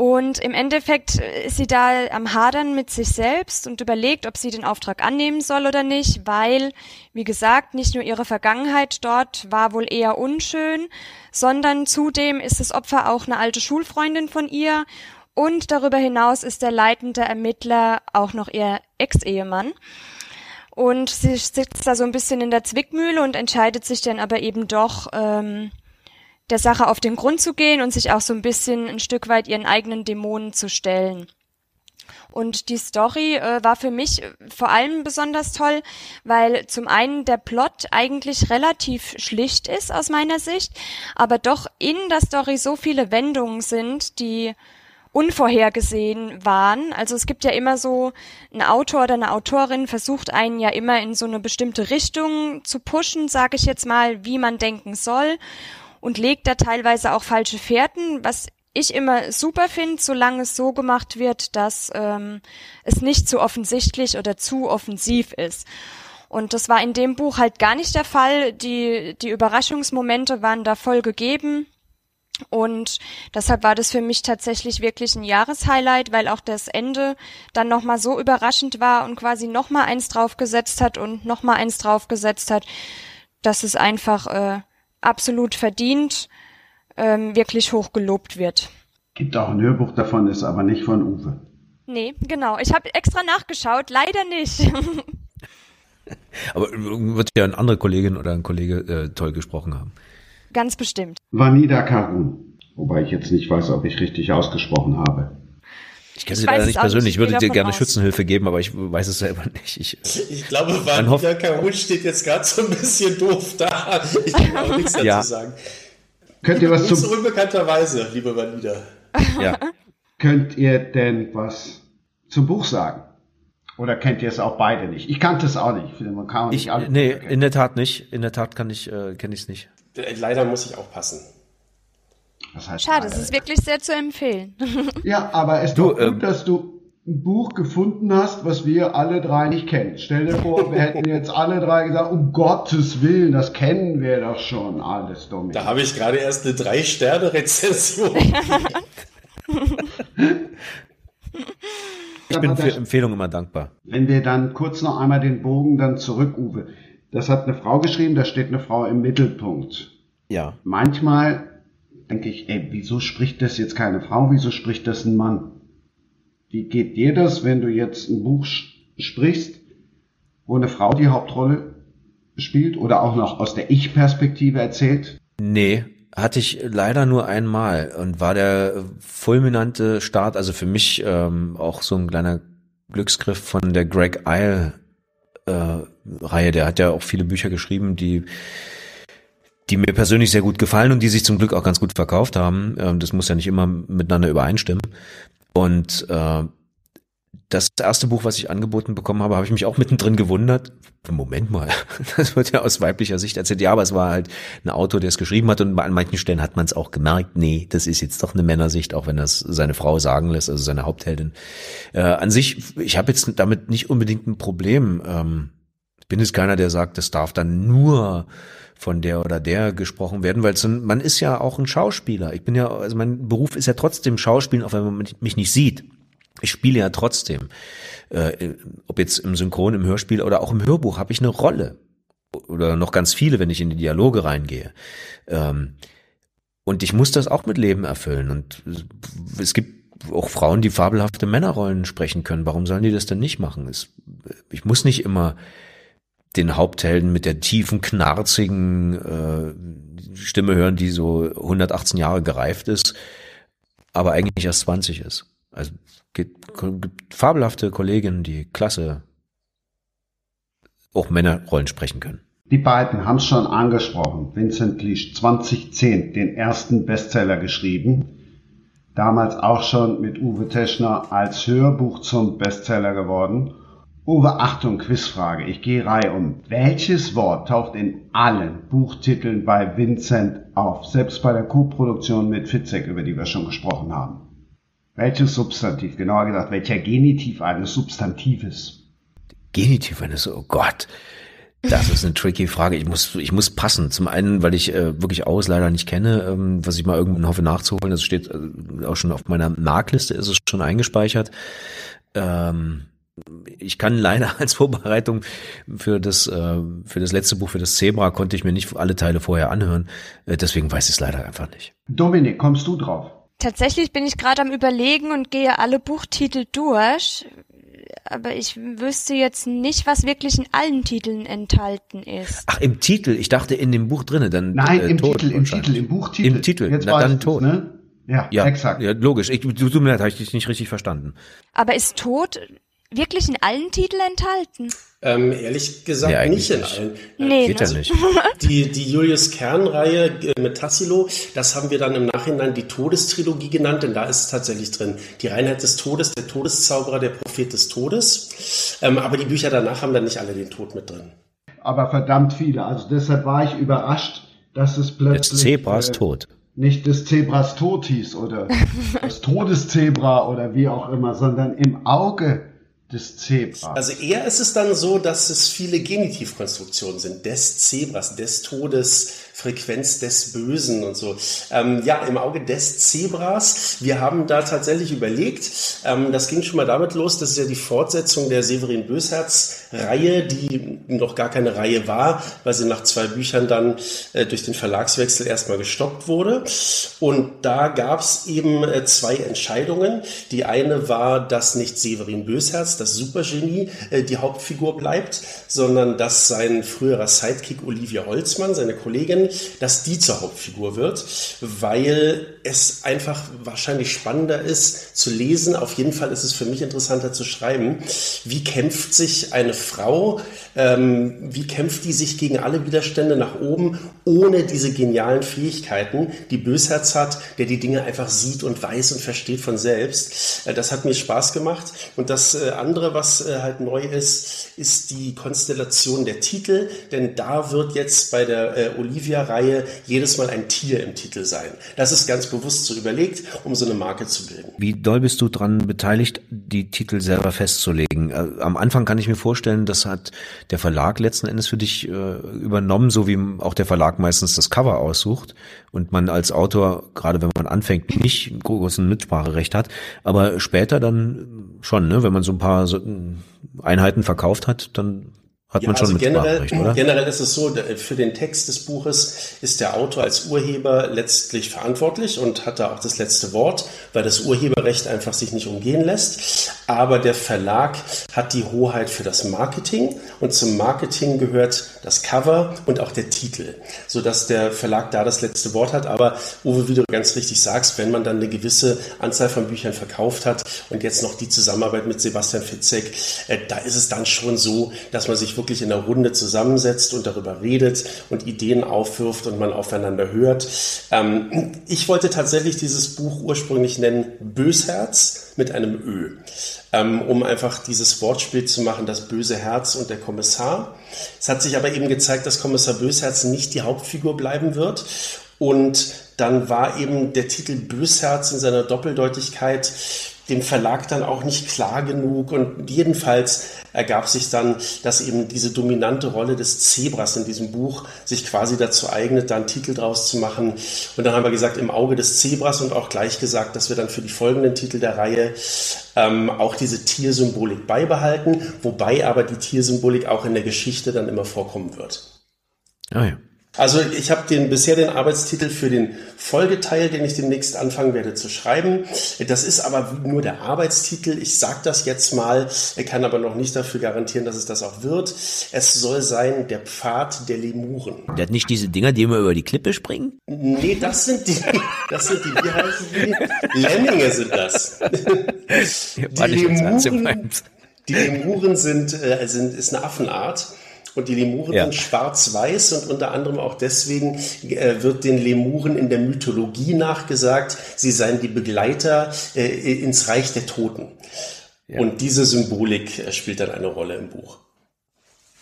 Und im Endeffekt ist sie da am Hadern mit sich selbst und überlegt, ob sie den Auftrag annehmen soll oder nicht, weil, wie gesagt, nicht nur ihre Vergangenheit dort war wohl eher unschön, sondern zudem ist das Opfer auch eine alte Schulfreundin von ihr und darüber hinaus ist der leitende Ermittler auch noch ihr Ex-Ehemann. Und sie sitzt da so ein bisschen in der Zwickmühle und entscheidet sich dann aber eben doch, ähm, der Sache auf den Grund zu gehen und sich auch so ein bisschen ein Stück weit ihren eigenen Dämonen zu stellen. Und die Story äh, war für mich äh, vor allem besonders toll, weil zum einen der Plot eigentlich relativ schlicht ist aus meiner Sicht, aber doch in der Story so viele Wendungen sind, die unvorhergesehen waren. Also es gibt ja immer so, ein Autor oder eine Autorin versucht einen ja immer in so eine bestimmte Richtung zu pushen, sage ich jetzt mal, wie man denken soll und legt da teilweise auch falsche Fährten, was ich immer super finde, solange es so gemacht wird, dass ähm, es nicht zu offensichtlich oder zu offensiv ist. Und das war in dem Buch halt gar nicht der Fall. Die, die Überraschungsmomente waren da voll gegeben. Und deshalb war das für mich tatsächlich wirklich ein Jahreshighlight, weil auch das Ende dann nochmal so überraschend war und quasi nochmal eins draufgesetzt hat und nochmal eins draufgesetzt hat, dass es einfach äh, absolut verdient ähm, wirklich hoch gelobt wird. Gibt auch ein Hörbuch davon, ist aber nicht von Uwe. Nee, genau. Ich habe extra nachgeschaut, leider nicht. aber wird ja eine andere Kollegin oder ein Kollege äh, toll gesprochen haben. Ganz bestimmt. Vanida Karun. Wobei ich jetzt nicht weiß, ob ich richtig ausgesprochen habe. Ich kenne sie leider nicht persönlich. Ich würde dir gerne aus. Schützenhilfe geben, aber ich weiß es selber nicht. Ich, ich glaube, Vanilla Karun steht jetzt gerade so ein bisschen doof da. Ich kann auch nichts dazu ja. sagen. Könnt ihr was zum... unbekannterweise, liebe Vanida. Ja. Könnt ihr denn was zum Buch sagen? Oder kennt ihr es auch beide nicht? Ich kannte es auch nicht. Man kann auch ich, nicht alle nee, in der Tat nicht. In der Tat kann ich, äh, kenne ich es nicht. Äh, leider muss ich auch passen. Das heißt Schade, es ist wirklich sehr zu empfehlen. Ja, aber es ist doch gut, ähm, dass du ein Buch gefunden hast, was wir alle drei nicht kennen. Stell dir vor, wir hätten jetzt alle drei gesagt, um Gottes Willen, das kennen wir doch schon alles, Dominik. Da habe ich gerade erst eine Drei-Sterne-Rezension. ich bin für Empfehlungen immer dankbar. Wenn wir dann kurz noch einmal den Bogen dann zurück, Uwe. Das hat eine Frau geschrieben, da steht eine Frau im Mittelpunkt. Ja. Manchmal denke ich, ey, wieso spricht das jetzt keine Frau, wieso spricht das ein Mann? Wie geht dir das, wenn du jetzt ein Buch sprichst, wo eine Frau die Hauptrolle spielt oder auch noch aus der Ich-Perspektive erzählt? Nee, hatte ich leider nur einmal und war der fulminante Start, also für mich ähm, auch so ein kleiner Glücksgriff von der Greg Isle äh, Reihe. Der hat ja auch viele Bücher geschrieben, die die mir persönlich sehr gut gefallen und die sich zum Glück auch ganz gut verkauft haben. Ähm, das muss ja nicht immer miteinander übereinstimmen. Und äh, das erste Buch, was ich angeboten bekommen habe, habe ich mich auch mittendrin gewundert. Moment mal, das wird ja aus weiblicher Sicht erzählt. Ja, aber es war halt ein Autor, der es geschrieben hat und an manchen Stellen hat man es auch gemerkt. Nee, das ist jetzt doch eine Männersicht, auch wenn das seine Frau sagen lässt, also seine Hauptheldin. Äh, an sich, ich habe jetzt damit nicht unbedingt ein Problem. Ähm, bin jetzt keiner, der sagt, das darf dann nur von der oder der gesprochen werden, weil man ist ja auch ein Schauspieler. Ich bin ja, also mein Beruf ist ja trotzdem Schauspielen, auch wenn man mich nicht sieht. Ich spiele ja trotzdem. Äh, ob jetzt im Synchron, im Hörspiel oder auch im Hörbuch habe ich eine Rolle. Oder noch ganz viele, wenn ich in die Dialoge reingehe. Ähm, und ich muss das auch mit Leben erfüllen. Und es gibt auch Frauen, die fabelhafte Männerrollen sprechen können. Warum sollen die das denn nicht machen? ich muss nicht immer den Haupthelden mit der tiefen, knarzigen äh, Stimme hören, die so 118 Jahre gereift ist, aber eigentlich erst 20 ist. Also gibt, gibt fabelhafte Kolleginnen, die klasse auch Männerrollen sprechen können. Die beiden haben es schon angesprochen. Vincent Leach 2010 den ersten Bestseller geschrieben. Damals auch schon mit Uwe Teschner als Hörbuch zum Bestseller geworden. Uwe, Achtung, Quizfrage. Ich gehe Reihe um. Welches Wort taucht in allen Buchtiteln bei Vincent auf? Selbst bei der Co-Produktion mit Fitzek, über die wir schon gesprochen haben. Welches Substantiv? Genauer gesagt, welcher Genitiv eines Substantives? Genitiv eines, oh Gott. Das ist eine tricky Frage. Ich muss, ich muss passen. Zum einen, weil ich äh, wirklich aus leider nicht kenne, ähm, was ich mal irgendwann hoffe nachzuholen. Das steht äh, auch schon auf meiner Markliste, ist es schon eingespeichert. Ähm, ich kann leider als Vorbereitung für das äh, für das letzte Buch für das Zebra konnte ich mir nicht alle Teile vorher anhören, äh, deswegen weiß ich es leider einfach nicht. Dominik, kommst du drauf? Tatsächlich bin ich gerade am überlegen und gehe alle Buchtitel durch, aber ich wüsste jetzt nicht, was wirklich in allen Titeln enthalten ist. Ach, im Titel, ich dachte in dem Buch drinne, dann Nein, äh, im Titel, im Titel, im Buchtitel. Im Titel, jetzt Na, dann tot. Ne? Ja, ja, exakt. Ja, logisch. Ich, du, du mir habe ich dich nicht richtig verstanden. Aber ist tot wirklich in allen Titeln enthalten? Ähm, ehrlich gesagt ja, nicht in allen. Nee, Geht ne? ja nicht. Die, die Julius Kern-Reihe äh, mit Tassilo, das haben wir dann im Nachhinein die Todestrilogie genannt, denn da ist es tatsächlich drin. Die Reinheit des Todes, der Todeszauberer, der Prophet des Todes. Ähm, aber die Bücher danach haben dann nicht alle den Tod mit drin. Aber verdammt viele. Also deshalb war ich überrascht, dass es plötzlich... Das Zebras äh, tot nicht des Zebras tot hieß oder das Todeszebra oder wie auch immer, sondern im Auge des Zebras. Also eher ist es dann so, dass es viele Genitivkonstruktionen sind. Des Zebras, des Todes, Frequenz des Bösen und so. Ähm, ja, im Auge des Zebras. Wir haben da tatsächlich überlegt, ähm, das ging schon mal damit los, das ist ja die Fortsetzung der Severin Bösherz-Reihe, die noch gar keine Reihe war, weil sie nach zwei Büchern dann äh, durch den Verlagswechsel erstmal gestoppt wurde. Und da gab es eben äh, zwei Entscheidungen. Die eine war, dass nicht Severin Bösherz das Supergenie äh, die Hauptfigur bleibt, sondern dass sein früherer Sidekick Olivia Holzmann, seine Kollegin, dass die zur Hauptfigur wird, weil es einfach wahrscheinlich spannender ist zu lesen. Auf jeden Fall ist es für mich interessanter zu schreiben. Wie kämpft sich eine Frau, ähm, wie kämpft die sich gegen alle Widerstände nach oben, ohne diese genialen Fähigkeiten, die Bösherz hat, der die Dinge einfach sieht und weiß und versteht von selbst. Äh, das hat mir Spaß gemacht. Und das äh, andere, was äh, halt neu ist, ist die Konstellation der Titel, denn da wird jetzt bei der äh, Olivia-Reihe jedes Mal ein Tier im Titel sein. Das ist ganz bewusst so überlegt, um so eine Marke zu bilden. Wie doll bist du dran beteiligt, die Titel selber festzulegen? Äh, am Anfang kann ich mir vorstellen, das hat der Verlag letzten Endes für dich äh, übernommen, so wie auch der Verlag meistens das Cover aussucht und man als Autor, gerade wenn man anfängt, nicht großen Mitspracherecht hat, aber später dann schon, ne? wenn man so ein paar Einheiten verkauft hat, dann hat ja, man schon also generell, oder? Generell ist es so, für den Text des Buches ist der Autor als Urheber letztlich verantwortlich und hat da auch das letzte Wort, weil das Urheberrecht einfach sich nicht umgehen lässt. Aber der Verlag hat die Hoheit für das Marketing und zum Marketing gehört das Cover und auch der Titel, sodass der Verlag da das letzte Wort hat. Aber Uwe, wie du ganz richtig sagst, wenn man dann eine gewisse Anzahl von Büchern verkauft hat und jetzt noch die Zusammenarbeit mit Sebastian Fitzek, äh, da ist es dann schon so, dass man sich wirklich in der Runde zusammensetzt und darüber redet und Ideen aufwirft und man aufeinander hört. Ähm, ich wollte tatsächlich dieses Buch ursprünglich nennen Bösherz mit einem Ö, ähm, um einfach dieses Wortspiel zu machen, das böse Herz und der Kommissar. Es hat sich aber eben gezeigt, dass Kommissar Bösherz nicht die Hauptfigur bleiben wird und dann war eben der Titel Bösherz in seiner Doppeldeutigkeit dem Verlag dann auch nicht klar genug und jedenfalls ergab sich dann, dass eben diese dominante Rolle des Zebras in diesem Buch sich quasi dazu eignet, da einen Titel draus zu machen. Und dann haben wir gesagt, im Auge des Zebras und auch gleich gesagt, dass wir dann für die folgenden Titel der Reihe ähm, auch diese Tiersymbolik beibehalten, wobei aber die Tiersymbolik auch in der Geschichte dann immer vorkommen wird. Ah ja. Also ich habe den bisher den Arbeitstitel für den Folgeteil, den ich demnächst anfangen werde zu schreiben. Das ist aber nur der Arbeitstitel. Ich sage das jetzt mal, er kann aber noch nicht dafür garantieren, dass es das auch wird. Es soll sein der Pfad der Lemuren. Der hat nicht diese Dinger, die immer über die Klippe springen? Nee, das sind die, das sind die, wie heißen die? Lemminge sind das. die, Lemuren, die Lemuren sind, äh, sind, ist eine Affenart. Und die Lemuren ja. sind schwarz-weiß und unter anderem auch deswegen äh, wird den Lemuren in der Mythologie nachgesagt, sie seien die Begleiter äh, ins Reich der Toten. Ja. Und diese Symbolik äh, spielt dann eine Rolle im Buch.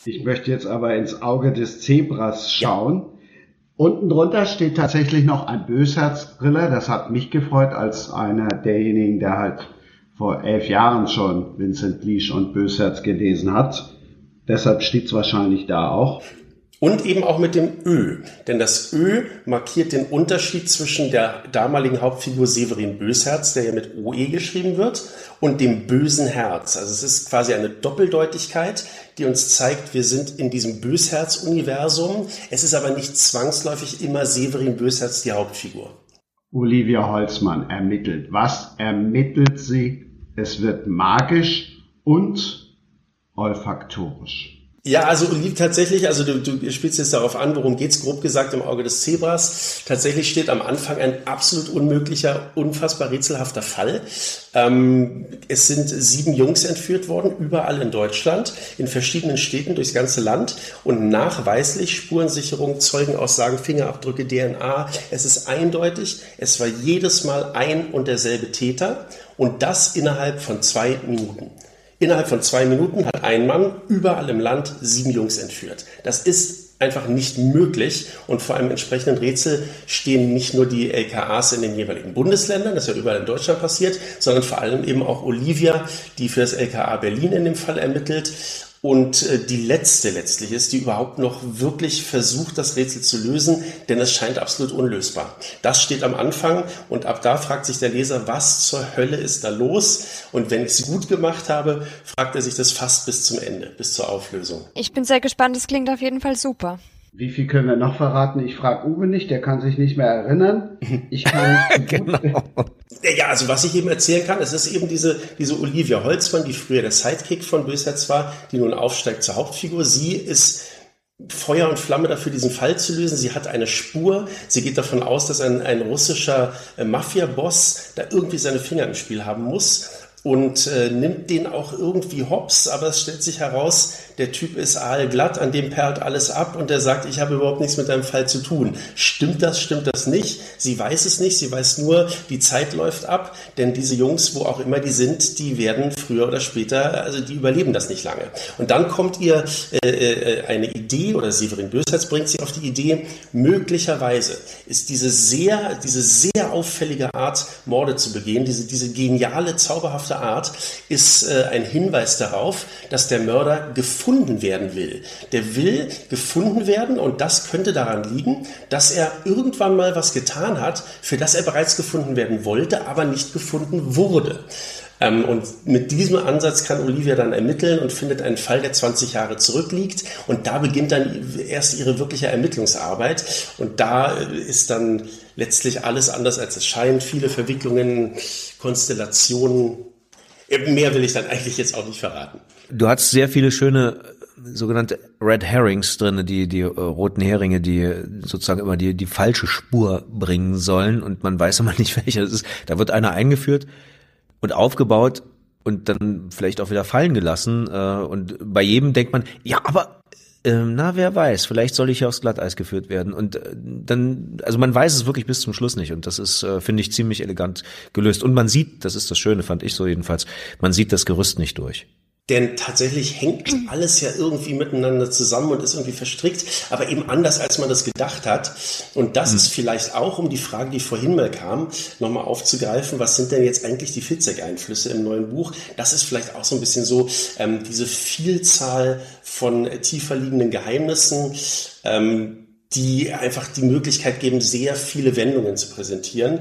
Ich möchte jetzt aber ins Auge des Zebras schauen. Ja. Unten drunter steht tatsächlich noch ein Bösherzbrille. Das hat mich gefreut als einer derjenigen, der halt vor elf Jahren schon Vincent Liesch und Bösherz gelesen hat. Deshalb steht es wahrscheinlich da auch. Und eben auch mit dem Ö. Denn das Ö markiert den Unterschied zwischen der damaligen Hauptfigur Severin Bösherz, der ja mit OE geschrieben wird, und dem bösen Herz. Also es ist quasi eine Doppeldeutigkeit, die uns zeigt, wir sind in diesem Bösherz-Universum. Es ist aber nicht zwangsläufig immer Severin Bösherz die Hauptfigur. Olivia Holzmann ermittelt. Was ermittelt sie? Es wird magisch und olfaktorisch. Ja, also liegt tatsächlich, also du, du spielst jetzt darauf an, worum geht's grob gesagt im Auge des Zebras. Tatsächlich steht am Anfang ein absolut unmöglicher, unfassbar rätselhafter Fall. Ähm, es sind sieben Jungs entführt worden, überall in Deutschland, in verschiedenen Städten durchs ganze Land und nachweislich Spurensicherung, Zeugenaussagen, Fingerabdrücke, DNA. Es ist eindeutig, es war jedes Mal ein und derselbe Täter und das innerhalb von zwei Minuten. Innerhalb von zwei Minuten hat ein Mann überall im Land sieben Jungs entführt. Das ist einfach nicht möglich. Und vor einem entsprechenden Rätsel stehen nicht nur die LKAs in den jeweiligen Bundesländern, das ist ja überall in Deutschland passiert, sondern vor allem eben auch Olivia, die für das LKA Berlin in dem Fall ermittelt und äh, die letzte letztlich ist, die überhaupt noch wirklich versucht, das Rätsel zu lösen, denn es scheint absolut unlösbar. Das steht am Anfang und ab da fragt sich der Leser, was zur Hölle ist da los? Und wenn ich es gut gemacht habe, fragt er sich das fast bis zum Ende, bis zur Auflösung. Ich bin sehr gespannt, es klingt auf jeden Fall super. Wie viel können wir noch verraten? Ich frage Uwe nicht, der kann sich nicht mehr erinnern. Ich kann genau. Ja, also was ich eben erzählen kann, es ist eben diese, diese Olivia Holzmann, die früher der Sidekick von Bösherz war, die nun aufsteigt zur Hauptfigur. Sie ist Feuer und Flamme dafür, diesen Fall zu lösen. Sie hat eine Spur. Sie geht davon aus, dass ein, ein russischer äh, Mafia-Boss da irgendwie seine Finger im Spiel haben muss und äh, nimmt den auch irgendwie hops, aber es stellt sich heraus, der Typ ist aalglatt, an dem perlt alles ab und der sagt, ich habe überhaupt nichts mit deinem Fall zu tun. Stimmt das, stimmt das nicht? Sie weiß es nicht, sie weiß nur, die Zeit läuft ab, denn diese Jungs, wo auch immer die sind, die werden früher oder später, also die überleben das nicht lange. Und dann kommt ihr äh, äh, eine Idee, oder Severin Bösherz bringt sie auf die Idee, möglicherweise ist diese sehr, diese sehr auffällige Art, Morde zu begehen, diese, diese geniale, zauberhafte Art, ist äh, ein Hinweis darauf, dass der Mörder gefunden werden will. Der will gefunden werden und das könnte daran liegen, dass er irgendwann mal was getan hat, für das er bereits gefunden werden wollte, aber nicht gefunden wurde. Ähm, und mit diesem Ansatz kann Olivia dann ermitteln und findet einen Fall, der 20 Jahre zurückliegt. Und da beginnt dann erst ihre wirkliche Ermittlungsarbeit. Und da ist dann letztlich alles anders, als es scheint. Viele Verwicklungen, Konstellationen. Mehr will ich dann eigentlich jetzt auch nicht verraten. Du hast sehr viele schöne äh, sogenannte Red Herrings drin, die die äh, roten Heringe, die sozusagen immer die die falsche Spur bringen sollen und man weiß immer nicht welcher das ist. Da wird einer eingeführt und aufgebaut und dann vielleicht auch wieder fallen gelassen äh, und bei jedem denkt man, ja, aber ähm, na, wer weiß, vielleicht soll ich ja aufs Glatteis geführt werden. Und äh, dann, also man weiß es wirklich bis zum Schluss nicht. Und das ist, äh, finde ich, ziemlich elegant gelöst. Und man sieht, das ist das Schöne, fand ich so jedenfalls, man sieht das Gerüst nicht durch. Denn tatsächlich hängt alles ja irgendwie miteinander zusammen und ist irgendwie verstrickt, aber eben anders, als man das gedacht hat. Und das mhm. ist vielleicht auch, um die Frage, die vorhin mal kam, nochmal aufzugreifen, was sind denn jetzt eigentlich die Fitzek-Einflüsse im neuen Buch? Das ist vielleicht auch so ein bisschen so ähm, diese Vielzahl von tiefer liegenden Geheimnissen. Ähm, die einfach die Möglichkeit geben, sehr viele Wendungen zu präsentieren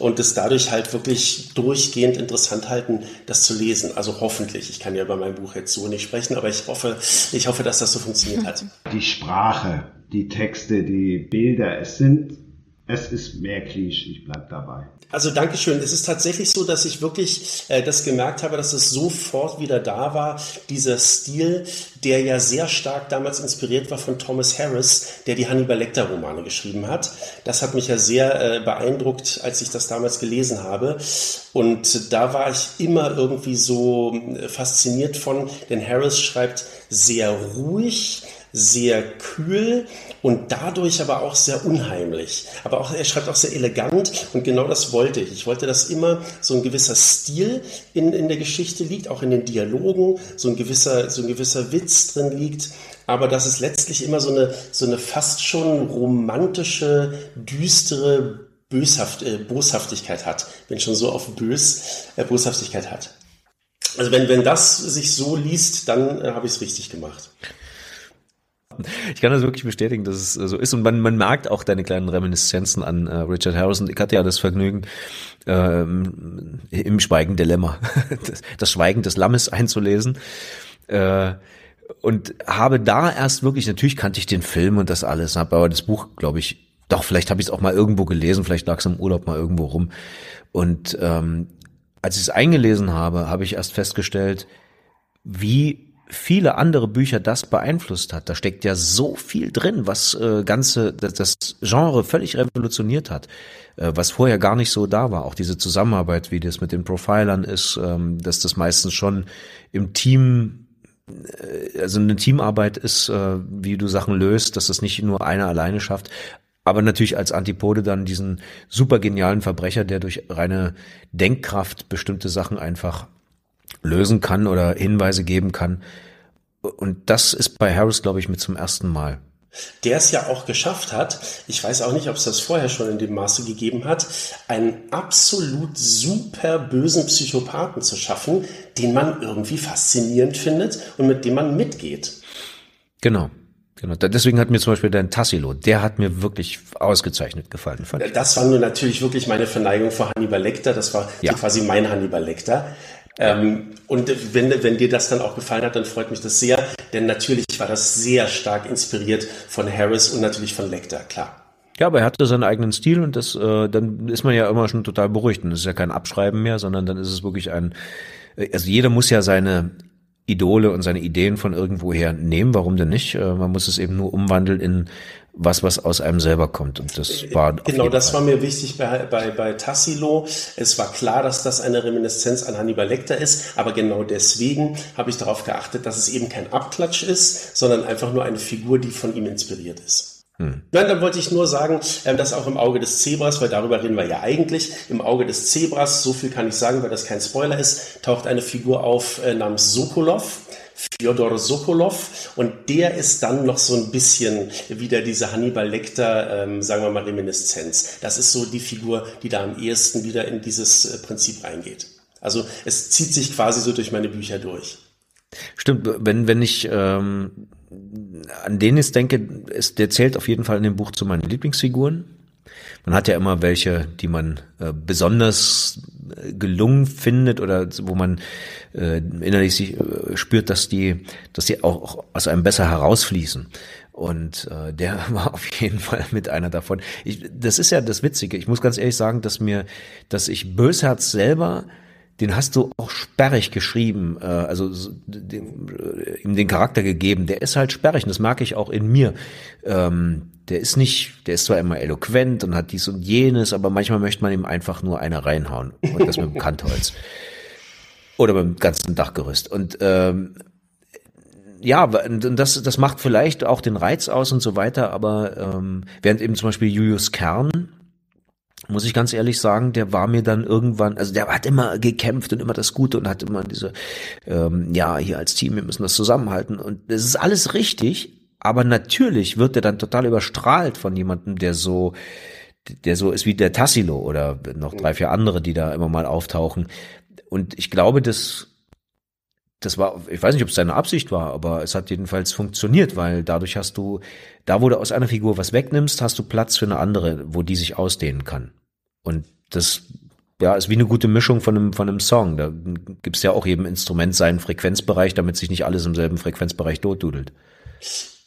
und es dadurch halt wirklich durchgehend interessant halten, das zu lesen. Also hoffentlich. Ich kann ja über mein Buch jetzt so nicht sprechen, aber ich hoffe, ich hoffe, dass das so funktioniert hat. Die Sprache, die Texte, die Bilder, es sind es ist mehr Klischee, ich bleib dabei. Also Dankeschön. Es ist tatsächlich so, dass ich wirklich äh, das gemerkt habe, dass es sofort wieder da war, dieser Stil, der ja sehr stark damals inspiriert war von Thomas Harris, der die Hannibal Lecter Romane geschrieben hat. Das hat mich ja sehr äh, beeindruckt, als ich das damals gelesen habe. Und da war ich immer irgendwie so äh, fasziniert von, denn Harris schreibt sehr ruhig, sehr kühl und dadurch aber auch sehr unheimlich. Aber auch, er schreibt auch sehr elegant und genau das wollte ich. Ich wollte, dass immer so ein gewisser Stil in, in der Geschichte liegt, auch in den Dialogen, so ein gewisser, so ein gewisser Witz drin liegt, aber dass es letztlich immer so eine, so eine fast schon romantische, düstere Böshaft, äh, Boshaftigkeit hat, wenn schon so auf bös äh, Boshaftigkeit hat. Also wenn, wenn das sich so liest, dann äh, habe ich es richtig gemacht. Ich kann das wirklich bestätigen, dass es so ist. Und man, man merkt auch deine kleinen Reminiszenzen an äh, Richard Harrison. Ich hatte ja das Vergnügen, ähm, im Schweigen Dilemma, das, das Schweigen des Lammes einzulesen. Äh, und habe da erst wirklich, natürlich kannte ich den Film und das alles, habe aber das Buch, glaube ich, doch, vielleicht habe ich es auch mal irgendwo gelesen, vielleicht lag es im Urlaub mal irgendwo rum. Und ähm, als ich es eingelesen habe, habe ich erst festgestellt, wie viele andere Bücher das beeinflusst hat. Da steckt ja so viel drin, was äh, ganze das, das Genre völlig revolutioniert hat, äh, was vorher gar nicht so da war. Auch diese Zusammenarbeit, wie das mit den Profilern ist, ähm, dass das meistens schon im Team äh, also eine Teamarbeit ist, äh, wie du Sachen löst, dass das nicht nur einer alleine schafft, aber natürlich als Antipode dann diesen super genialen Verbrecher, der durch reine Denkkraft bestimmte Sachen einfach lösen kann oder Hinweise geben kann. Und das ist bei Harris, glaube ich, mit zum ersten Mal. Der es ja auch geschafft hat, ich weiß auch nicht, ob es das vorher schon in dem Maße gegeben hat, einen absolut super bösen Psychopathen zu schaffen, den man irgendwie faszinierend findet und mit dem man mitgeht. Genau. Genau, deswegen hat mir zum Beispiel dein Tassilo, der hat mir wirklich ausgezeichnet gefallen. das war nur natürlich wirklich meine Verneigung vor Hannibal Lecter, das war ja. quasi mein Hannibal Lecter. Ähm, und wenn, wenn dir das dann auch gefallen hat, dann freut mich das sehr, denn natürlich war das sehr stark inspiriert von Harris und natürlich von Lecter, klar. Ja, aber er hatte seinen eigenen Stil und das, äh, dann ist man ja immer schon total beruhigt. Und das ist ja kein Abschreiben mehr, sondern dann ist es wirklich ein, äh, also jeder muss ja seine Idole und seine Ideen von irgendwoher nehmen. Warum denn nicht? Äh, man muss es eben nur umwandeln in was, was aus einem selber kommt. Und das war genau, das Fall. war mir wichtig bei, bei, bei Tassilo. Es war klar, dass das eine Reminiszenz an Hannibal Lecter ist, aber genau deswegen habe ich darauf geachtet, dass es eben kein Abklatsch ist, sondern einfach nur eine Figur, die von ihm inspiriert ist. Hm. Nein, dann wollte ich nur sagen, ähm, dass auch im Auge des Zebras, weil darüber reden wir ja eigentlich, im Auge des Zebras, so viel kann ich sagen, weil das kein Spoiler ist, taucht eine Figur auf äh, namens Sokolov. Fyodor Sokolov und der ist dann noch so ein bisschen wieder diese Hannibal Lecter, ähm, sagen wir mal, Reminiszenz. Das ist so die Figur, die da am ehesten wieder in dieses äh, Prinzip reingeht. Also es zieht sich quasi so durch meine Bücher durch. Stimmt, wenn, wenn ich ähm, an den ich denke, ist, der zählt auf jeden Fall in dem Buch zu meinen Lieblingsfiguren. Man hat ja immer welche, die man äh, besonders äh, gelungen findet oder wo man äh, innerlich sich, äh, spürt, dass die, dass die auch, aus einem besser herausfließen. Und äh, der war auf jeden Fall mit einer davon. Ich, das ist ja das Witzige. Ich muss ganz ehrlich sagen, dass mir, dass ich Bösherz selber den hast du auch sperrig geschrieben, äh, also dem, äh, ihm den Charakter gegeben. Der ist halt sperrig und das mag ich auch in mir. Ähm, der ist nicht, der ist zwar immer eloquent und hat dies und jenes, aber manchmal möchte man ihm einfach nur eine reinhauen und das mit dem Kantholz. Oder beim ganzen Dachgerüst. Und ähm, ja, und das, das macht vielleicht auch den Reiz aus und so weiter, aber ähm, während eben zum Beispiel Julius Kern, muss ich ganz ehrlich sagen, der war mir dann irgendwann, also der hat immer gekämpft und immer das Gute und hat immer diese, ähm, ja, hier als Team, wir müssen das zusammenhalten und das ist alles richtig, aber natürlich wird er dann total überstrahlt von jemandem, der so, der so ist wie der Tassilo oder noch drei, vier andere, die da immer mal auftauchen. Und ich glaube, das, das war, ich weiß nicht, ob es seine Absicht war, aber es hat jedenfalls funktioniert, weil dadurch hast du, da wo du aus einer Figur was wegnimmst, hast du Platz für eine andere, wo die sich ausdehnen kann. Und das ja, ist wie eine gute Mischung von einem, von einem Song. Da gibt's ja auch jedem Instrument seinen Frequenzbereich, damit sich nicht alles im selben Frequenzbereich dodudelt.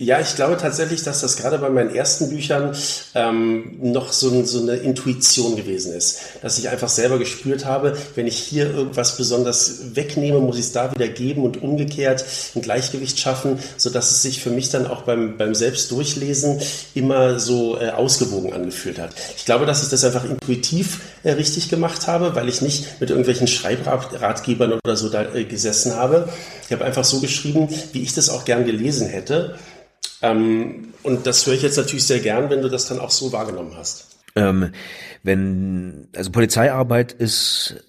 Ja, ich glaube tatsächlich, dass das gerade bei meinen ersten Büchern ähm, noch so, so eine Intuition gewesen ist. Dass ich einfach selber gespürt habe, wenn ich hier irgendwas besonders wegnehme, muss ich es da wieder geben und umgekehrt ein Gleichgewicht schaffen, sodass es sich für mich dann auch beim, beim Selbstdurchlesen immer so äh, ausgewogen angefühlt hat. Ich glaube, dass ich das einfach intuitiv äh, richtig gemacht habe, weil ich nicht mit irgendwelchen Schreibratgebern oder so da äh, gesessen habe. Ich habe einfach so geschrieben, wie ich das auch gern gelesen hätte. Ähm, und das höre ich jetzt natürlich sehr gern, wenn du das dann auch so wahrgenommen hast. Ähm, wenn, also Polizeiarbeit ist,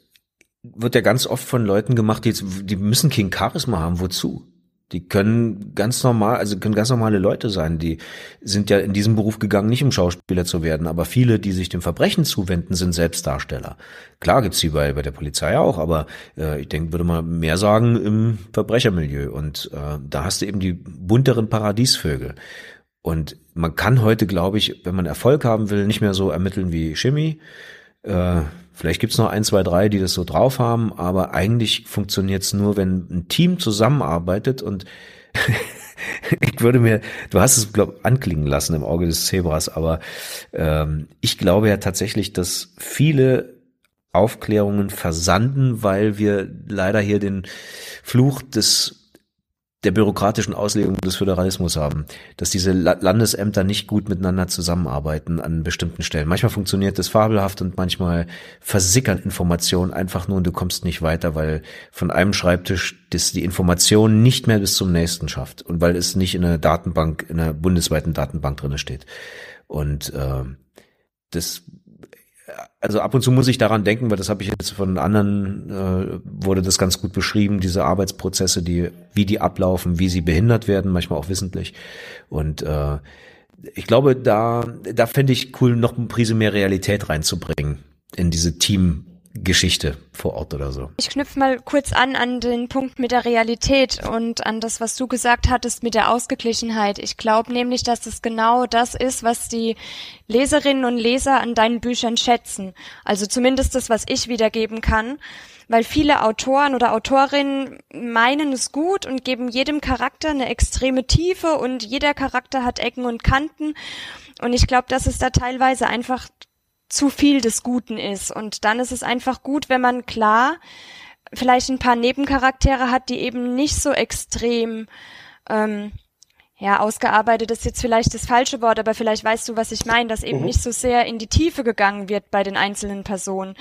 wird ja ganz oft von Leuten gemacht, die, die müssen kein Charisma haben. Wozu? Die können ganz normal, also können ganz normale Leute sein. Die sind ja in diesem Beruf gegangen, nicht um Schauspieler zu werden, aber viele, die sich dem Verbrechen zuwenden, sind Selbstdarsteller. Klar gibt's sie bei, bei der Polizei auch, aber äh, ich denke, würde man mehr sagen im Verbrechermilieu. Und äh, da hast du eben die bunteren Paradiesvögel. Und man kann heute, glaube ich, wenn man Erfolg haben will, nicht mehr so ermitteln wie Shimmy. Äh, Vielleicht gibt's noch ein, zwei, drei, die das so drauf haben, aber eigentlich funktioniert's nur, wenn ein Team zusammenarbeitet und ich würde mir, du hast es glaub, anklingen lassen im Auge des Zebras, aber ähm, ich glaube ja tatsächlich, dass viele Aufklärungen versanden, weil wir leider hier den Fluch des der bürokratischen Auslegung des Föderalismus haben, dass diese Landesämter nicht gut miteinander zusammenarbeiten an bestimmten Stellen. Manchmal funktioniert das fabelhaft und manchmal versickern Informationen einfach nur und du kommst nicht weiter, weil von einem Schreibtisch das die Information nicht mehr bis zum nächsten schafft und weil es nicht in einer Datenbank, in einer bundesweiten Datenbank drinne steht. Und äh, das also ab und zu muss ich daran denken, weil das habe ich jetzt von anderen, äh, wurde das ganz gut beschrieben, diese Arbeitsprozesse, die, wie die ablaufen, wie sie behindert werden, manchmal auch wissentlich. Und äh, ich glaube, da, da fände ich cool, noch eine Prise mehr Realität reinzubringen in diese Team, Geschichte vor Ort oder so. Ich knüpfe mal kurz an an den Punkt mit der Realität und an das, was du gesagt hattest mit der Ausgeglichenheit. Ich glaube nämlich, dass es genau das ist, was die Leserinnen und Leser an deinen Büchern schätzen. Also zumindest das, was ich wiedergeben kann. Weil viele Autoren oder Autorinnen meinen es gut und geben jedem Charakter eine extreme Tiefe und jeder Charakter hat Ecken und Kanten. Und ich glaube, dass es da teilweise einfach zu viel des Guten ist. Und dann ist es einfach gut, wenn man klar vielleicht ein paar Nebencharaktere hat, die eben nicht so extrem ähm, ja, ausgearbeitet ist jetzt vielleicht das falsche Wort, aber vielleicht weißt du, was ich meine, dass eben mhm. nicht so sehr in die Tiefe gegangen wird bei den einzelnen Personen.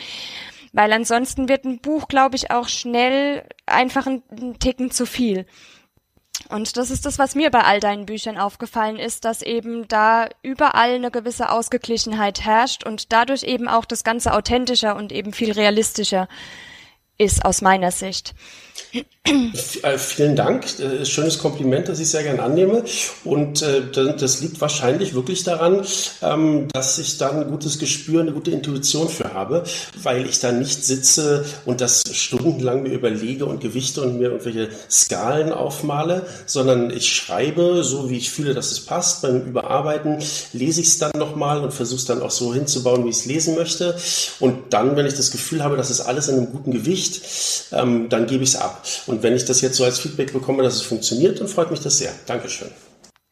Weil ansonsten wird ein Buch, glaube ich, auch schnell einfach ein, ein Ticken zu viel. Und das ist das, was mir bei all deinen Büchern aufgefallen ist, dass eben da überall eine gewisse Ausgeglichenheit herrscht und dadurch eben auch das Ganze authentischer und eben viel realistischer ist aus meiner Sicht. Äh, vielen Dank. Äh, schönes Kompliment, das ich sehr gern annehme. Und äh, das liegt wahrscheinlich wirklich daran, ähm, dass ich da ein gutes Gespür, eine gute Intuition für habe, weil ich da nicht sitze und das stundenlang mir überlege und Gewichte und mir irgendwelche Skalen aufmale, sondern ich schreibe, so wie ich fühle, dass es passt. Beim Überarbeiten lese ich es dann nochmal und versuche es dann auch so hinzubauen, wie ich es lesen möchte. Und dann, wenn ich das Gefühl habe, dass es alles in einem guten Gewicht, ähm, dann gebe ich es ab. Und wenn ich das jetzt so als Feedback bekomme, dass es funktioniert, dann freut mich das sehr. Dankeschön.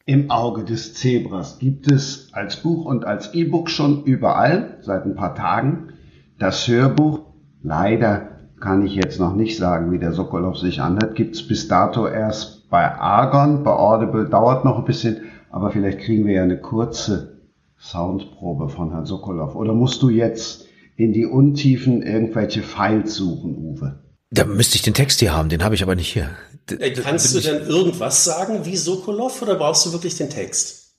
Im Auge des Zebras gibt es als Buch und als E-Book schon überall seit ein paar Tagen. Das Hörbuch, leider kann ich jetzt noch nicht sagen, wie der Sokolov sich anhört, gibt es bis dato erst bei Argon, bei Audible, dauert noch ein bisschen, aber vielleicht kriegen wir ja eine kurze Soundprobe von Herrn Sokolov. Oder musst du jetzt in die Untiefen irgendwelche Files suchen, Uwe? Da müsste ich den Text hier haben, den habe ich aber nicht hier. Kannst du denn irgendwas sagen wie Sokolov oder brauchst du wirklich den Text?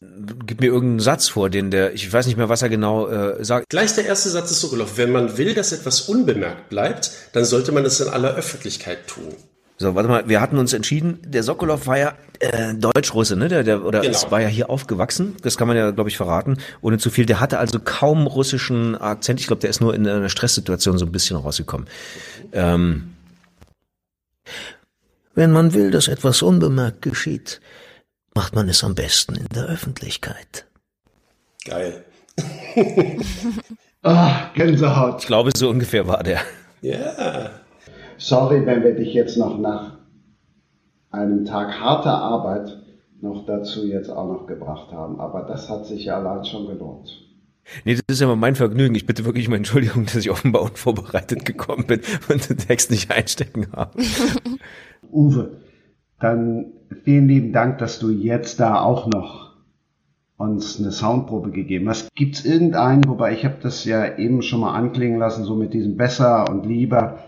Gib mir irgendeinen Satz vor, den der, ich weiß nicht mehr, was er genau äh, sagt. Gleich der erste Satz ist Sokolov. Wenn man will, dass etwas unbemerkt bleibt, dann sollte man es in aller Öffentlichkeit tun. So, warte mal, wir hatten uns entschieden, der Sokolov war ja äh, Deutsch-Russe, ne? Der, der, oder genau. es war ja hier aufgewachsen, das kann man ja, glaube ich, verraten, ohne zu viel. Der hatte also kaum russischen Akzent. Ich glaube, der ist nur in einer Stresssituation so ein bisschen rausgekommen. Ähm, wenn man will, dass etwas unbemerkt geschieht, macht man es am besten in der Öffentlichkeit. Geil. ah, Gänsehaut. Ich glaube, so ungefähr war der. Ja. Yeah. Sorry, wenn wir dich jetzt noch nach einem Tag harter Arbeit noch dazu jetzt auch noch gebracht haben. Aber das hat sich ja allein schon gelohnt. Nee, das ist ja mal mein Vergnügen. Ich bitte wirklich um Entschuldigung, dass ich offenbar unvorbereitet gekommen bin und den Text nicht einstecken habe. Uwe, dann vielen lieben Dank, dass du jetzt da auch noch uns eine Soundprobe gegeben hast. Gibt es irgendeinen, wobei ich habe das ja eben schon mal anklingen lassen, so mit diesem besser und lieber.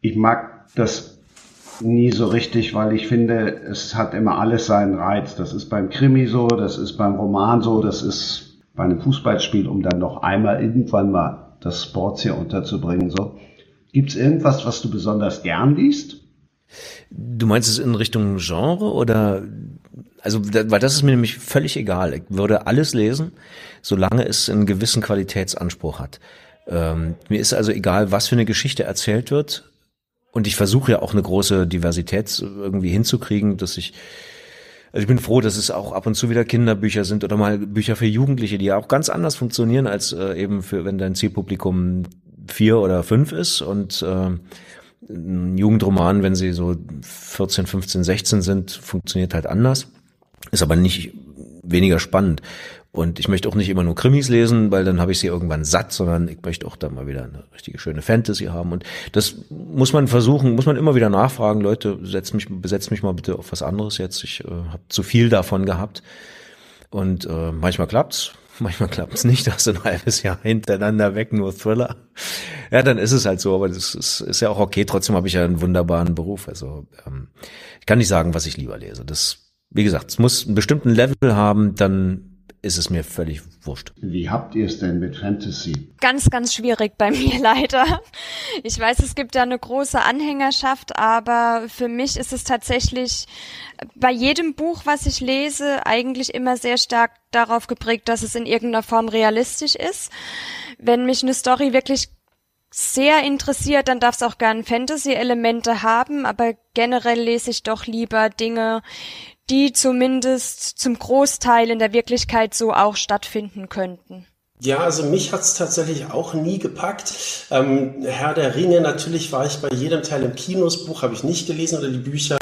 Ich mag das nie so richtig, weil ich finde, es hat immer alles seinen Reiz. Das ist beim Krimi so, das ist beim Roman so, das ist bei einem Fußballspiel, um dann noch einmal irgendwann mal das Sports hier unterzubringen. So, gibt es irgendwas, was du besonders gern liest? Du meinst es in Richtung Genre oder also weil das ist mir nämlich völlig egal. Ich würde alles lesen, solange es einen gewissen Qualitätsanspruch hat. Ähm, mir ist also egal, was für eine Geschichte erzählt wird. Und ich versuche ja auch eine große Diversität irgendwie hinzukriegen, dass ich also ich bin froh, dass es auch ab und zu wieder Kinderbücher sind oder mal Bücher für Jugendliche, die ja auch ganz anders funktionieren als äh, eben für, wenn dein Zielpublikum vier oder fünf ist und äh, ein Jugendroman, wenn sie so 14, 15, 16 sind, funktioniert halt anders. Ist aber nicht weniger spannend. Und ich möchte auch nicht immer nur Krimis lesen, weil dann habe ich sie irgendwann satt, sondern ich möchte auch da mal wieder eine richtige schöne Fantasy haben. Und das muss man versuchen, muss man immer wieder nachfragen, Leute, setzt mich, besetzt mich mal bitte auf was anderes jetzt. Ich äh, habe zu viel davon gehabt. Und äh, manchmal klappt's, manchmal klappt's nicht, da hast du ein halbes Jahr hintereinander weg, nur Thriller. Ja, dann ist es halt so, aber das ist, ist ja auch okay. Trotzdem habe ich ja einen wunderbaren Beruf. Also ähm, ich kann nicht sagen, was ich lieber lese. Das, wie gesagt, es muss einen bestimmten Level haben, dann ist es mir völlig wurscht. Wie habt ihr es denn mit Fantasy? Ganz, ganz schwierig bei mir leider. Ich weiß, es gibt da eine große Anhängerschaft, aber für mich ist es tatsächlich bei jedem Buch, was ich lese, eigentlich immer sehr stark darauf geprägt, dass es in irgendeiner Form realistisch ist. Wenn mich eine Story wirklich sehr interessiert, dann darf es auch gern Fantasy-Elemente haben, aber generell lese ich doch lieber Dinge, die zumindest zum Großteil in der Wirklichkeit so auch stattfinden könnten. Ja, also mich hat's tatsächlich auch nie gepackt. Ähm, Herr der Ringe, natürlich war ich bei jedem Teil im Kino. Buch habe ich nicht gelesen oder die Bücher.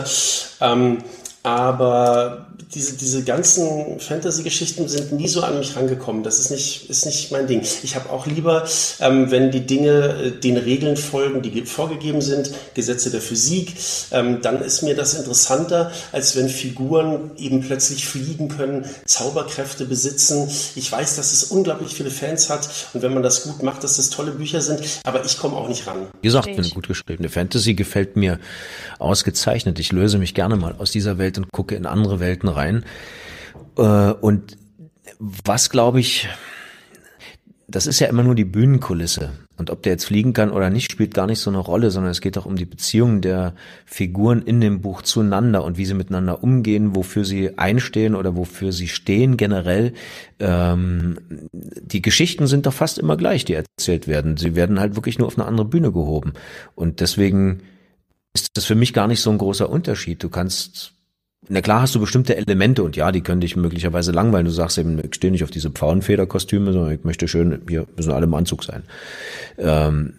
Ähm, aber diese, diese ganzen Fantasy-Geschichten sind nie so an mich rangekommen. Das ist nicht, ist nicht mein Ding. Ich habe auch lieber, ähm, wenn die Dinge äh, den Regeln folgen, die vorgegeben sind, Gesetze der Physik, ähm, dann ist mir das interessanter, als wenn Figuren eben plötzlich fliegen können, Zauberkräfte besitzen. Ich weiß, dass es unglaublich viele Fans hat und wenn man das gut macht, dass das tolle Bücher sind, aber ich komme auch nicht ran. Wie gesagt, eine gut geschriebene Fantasy gefällt mir ausgezeichnet. Ich löse mich gerne mal aus dieser Welt und gucke in andere Welten rein rein. Äh, und was glaube ich, das ist ja immer nur die Bühnenkulisse. Und ob der jetzt fliegen kann oder nicht, spielt gar nicht so eine Rolle, sondern es geht auch um die Beziehungen der Figuren in dem Buch zueinander und wie sie miteinander umgehen, wofür sie einstehen oder wofür sie stehen generell. Ähm, die Geschichten sind doch fast immer gleich, die erzählt werden. Sie werden halt wirklich nur auf eine andere Bühne gehoben. Und deswegen ist das für mich gar nicht so ein großer Unterschied. Du kannst na klar hast du bestimmte Elemente und ja, die können dich möglicherweise langweilen. Du sagst eben, ich stehe nicht auf diese Pfauenfederkostüme, sondern ich möchte schön, hier müssen alle im Anzug sein. Ähm,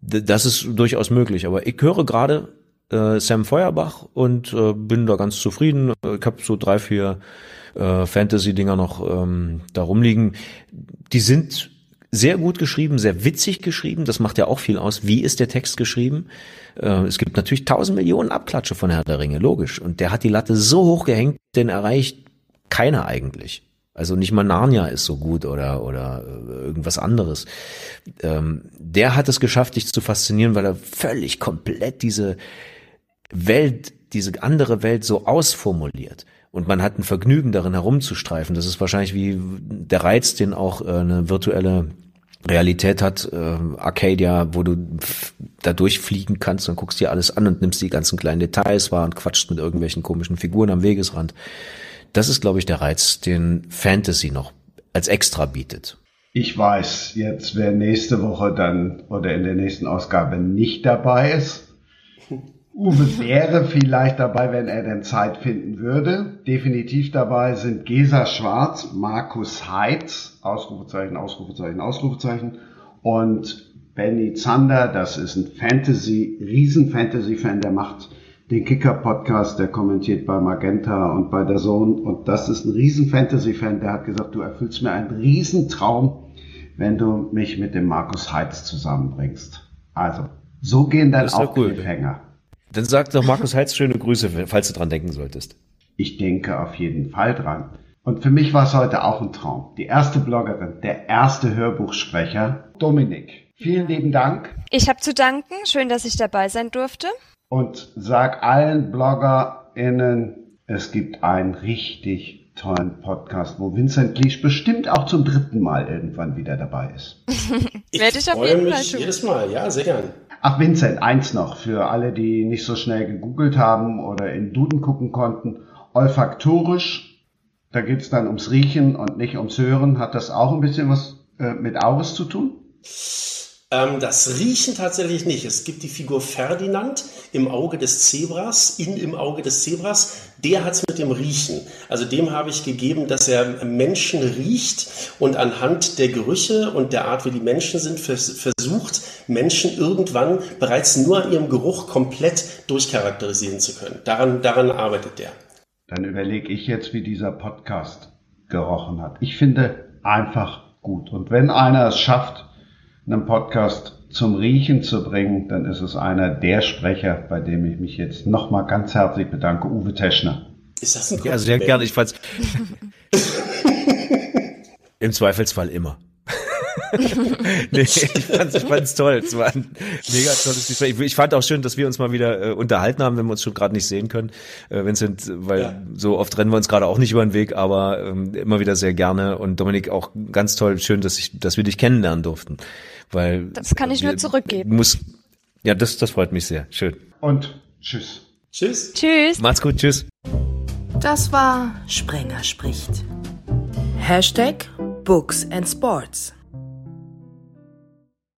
das ist durchaus möglich, aber ich höre gerade äh, Sam Feuerbach und äh, bin da ganz zufrieden. Ich habe so drei, vier äh, Fantasy-Dinger noch ähm, da rumliegen. Die sind sehr gut geschrieben, sehr witzig geschrieben. Das macht ja auch viel aus. Wie ist der Text geschrieben? Äh, es gibt natürlich tausend Millionen Abklatsche von Herr der Ringe, logisch. Und der hat die Latte so hoch gehängt, den erreicht keiner eigentlich. Also nicht mal Narnia ist so gut oder oder äh, irgendwas anderes. Ähm, der hat es geschafft, dich zu faszinieren, weil er völlig komplett diese Welt, diese andere Welt so ausformuliert. Und man hat ein Vergnügen darin herumzustreifen. Das ist wahrscheinlich wie der Reiz, den auch äh, eine virtuelle Realität hat, äh, Arcadia, wo du da durchfliegen kannst und guckst dir alles an und nimmst die ganzen kleinen Details wahr und quatscht mit irgendwelchen komischen Figuren am Wegesrand. Das ist, glaube ich, der Reiz, den Fantasy noch als extra bietet. Ich weiß jetzt, wer nächste Woche dann oder in der nächsten Ausgabe nicht dabei ist. Uwe wäre vielleicht dabei, wenn er denn Zeit finden würde. Definitiv dabei sind Gesa Schwarz, Markus Heitz, Ausrufezeichen, Ausrufezeichen, Ausrufezeichen und Benny Zander, das ist ein Fantasy, Riesen-Fantasy-Fan, der macht den Kicker-Podcast, der kommentiert bei Magenta und bei der Zone und das ist ein Riesen-Fantasy-Fan, der hat gesagt, du erfüllst mir einen Riesentraum, wenn du mich mit dem Markus Heitz zusammenbringst. Also, so gehen dann auch cool. Cliffhanger. Dann sag doch Markus Heitz schöne Grüße, falls du dran denken solltest. Ich denke auf jeden Fall dran. Und für mich war es heute auch ein Traum. Die erste Bloggerin, der erste Hörbuchsprecher, Dominik. Vielen lieben Dank. Ich habe zu danken. Schön, dass ich dabei sein durfte. Und sag allen BloggerInnen, es gibt einen richtig tollen Podcast, wo Vincent Liesch bestimmt auch zum dritten Mal irgendwann wieder dabei ist. ich Werde ich auf jeden Fall tun. jedes Mal, ja, sehr gern. Ach, Vincent, eins noch für alle, die nicht so schnell gegoogelt haben oder in Duden gucken konnten. Olfaktorisch, da geht's dann ums Riechen und nicht ums Hören. Hat das auch ein bisschen was äh, mit Auges zu tun? Ähm, das Riechen tatsächlich nicht. Es gibt die Figur Ferdinand im Auge des Zebras, in im Auge des Zebras. Der hat es mit dem Riechen. Also dem habe ich gegeben, dass er Menschen riecht und anhand der Gerüche und der Art, wie die Menschen sind, versucht, Menschen irgendwann bereits nur an ihrem Geruch komplett durchcharakterisieren zu können. Daran, daran arbeitet der. Dann überlege ich jetzt, wie dieser Podcast gerochen hat. Ich finde einfach gut. Und wenn einer es schafft, einen Podcast zum Riechen zu bringen, dann ist es einer der Sprecher, bei dem ich mich jetzt nochmal ganz herzlich bedanke, Uwe Teschner. Ist das ein ja, Also sehr gerne, ich fand's im Zweifelsfall immer. nee, ich fand's, ich fand's toll. Es war ein mega tolles Gespräch. Ich fand auch schön, dass wir uns mal wieder äh, unterhalten haben, wenn wir uns schon gerade nicht sehen können. Äh, Vincent, weil ja. so oft rennen wir uns gerade auch nicht über den Weg, aber ähm, immer wieder sehr gerne. Und Dominik auch ganz toll, schön, dass ich, dass wir dich kennenlernen durften. Weil das kann ich nur zurückgeben. Muss, ja, das, das freut mich sehr. Schön. Und tschüss. Tschüss. Tschüss. Macht's gut. Tschüss. Das war Sprenger spricht. Hashtag Books and Sports.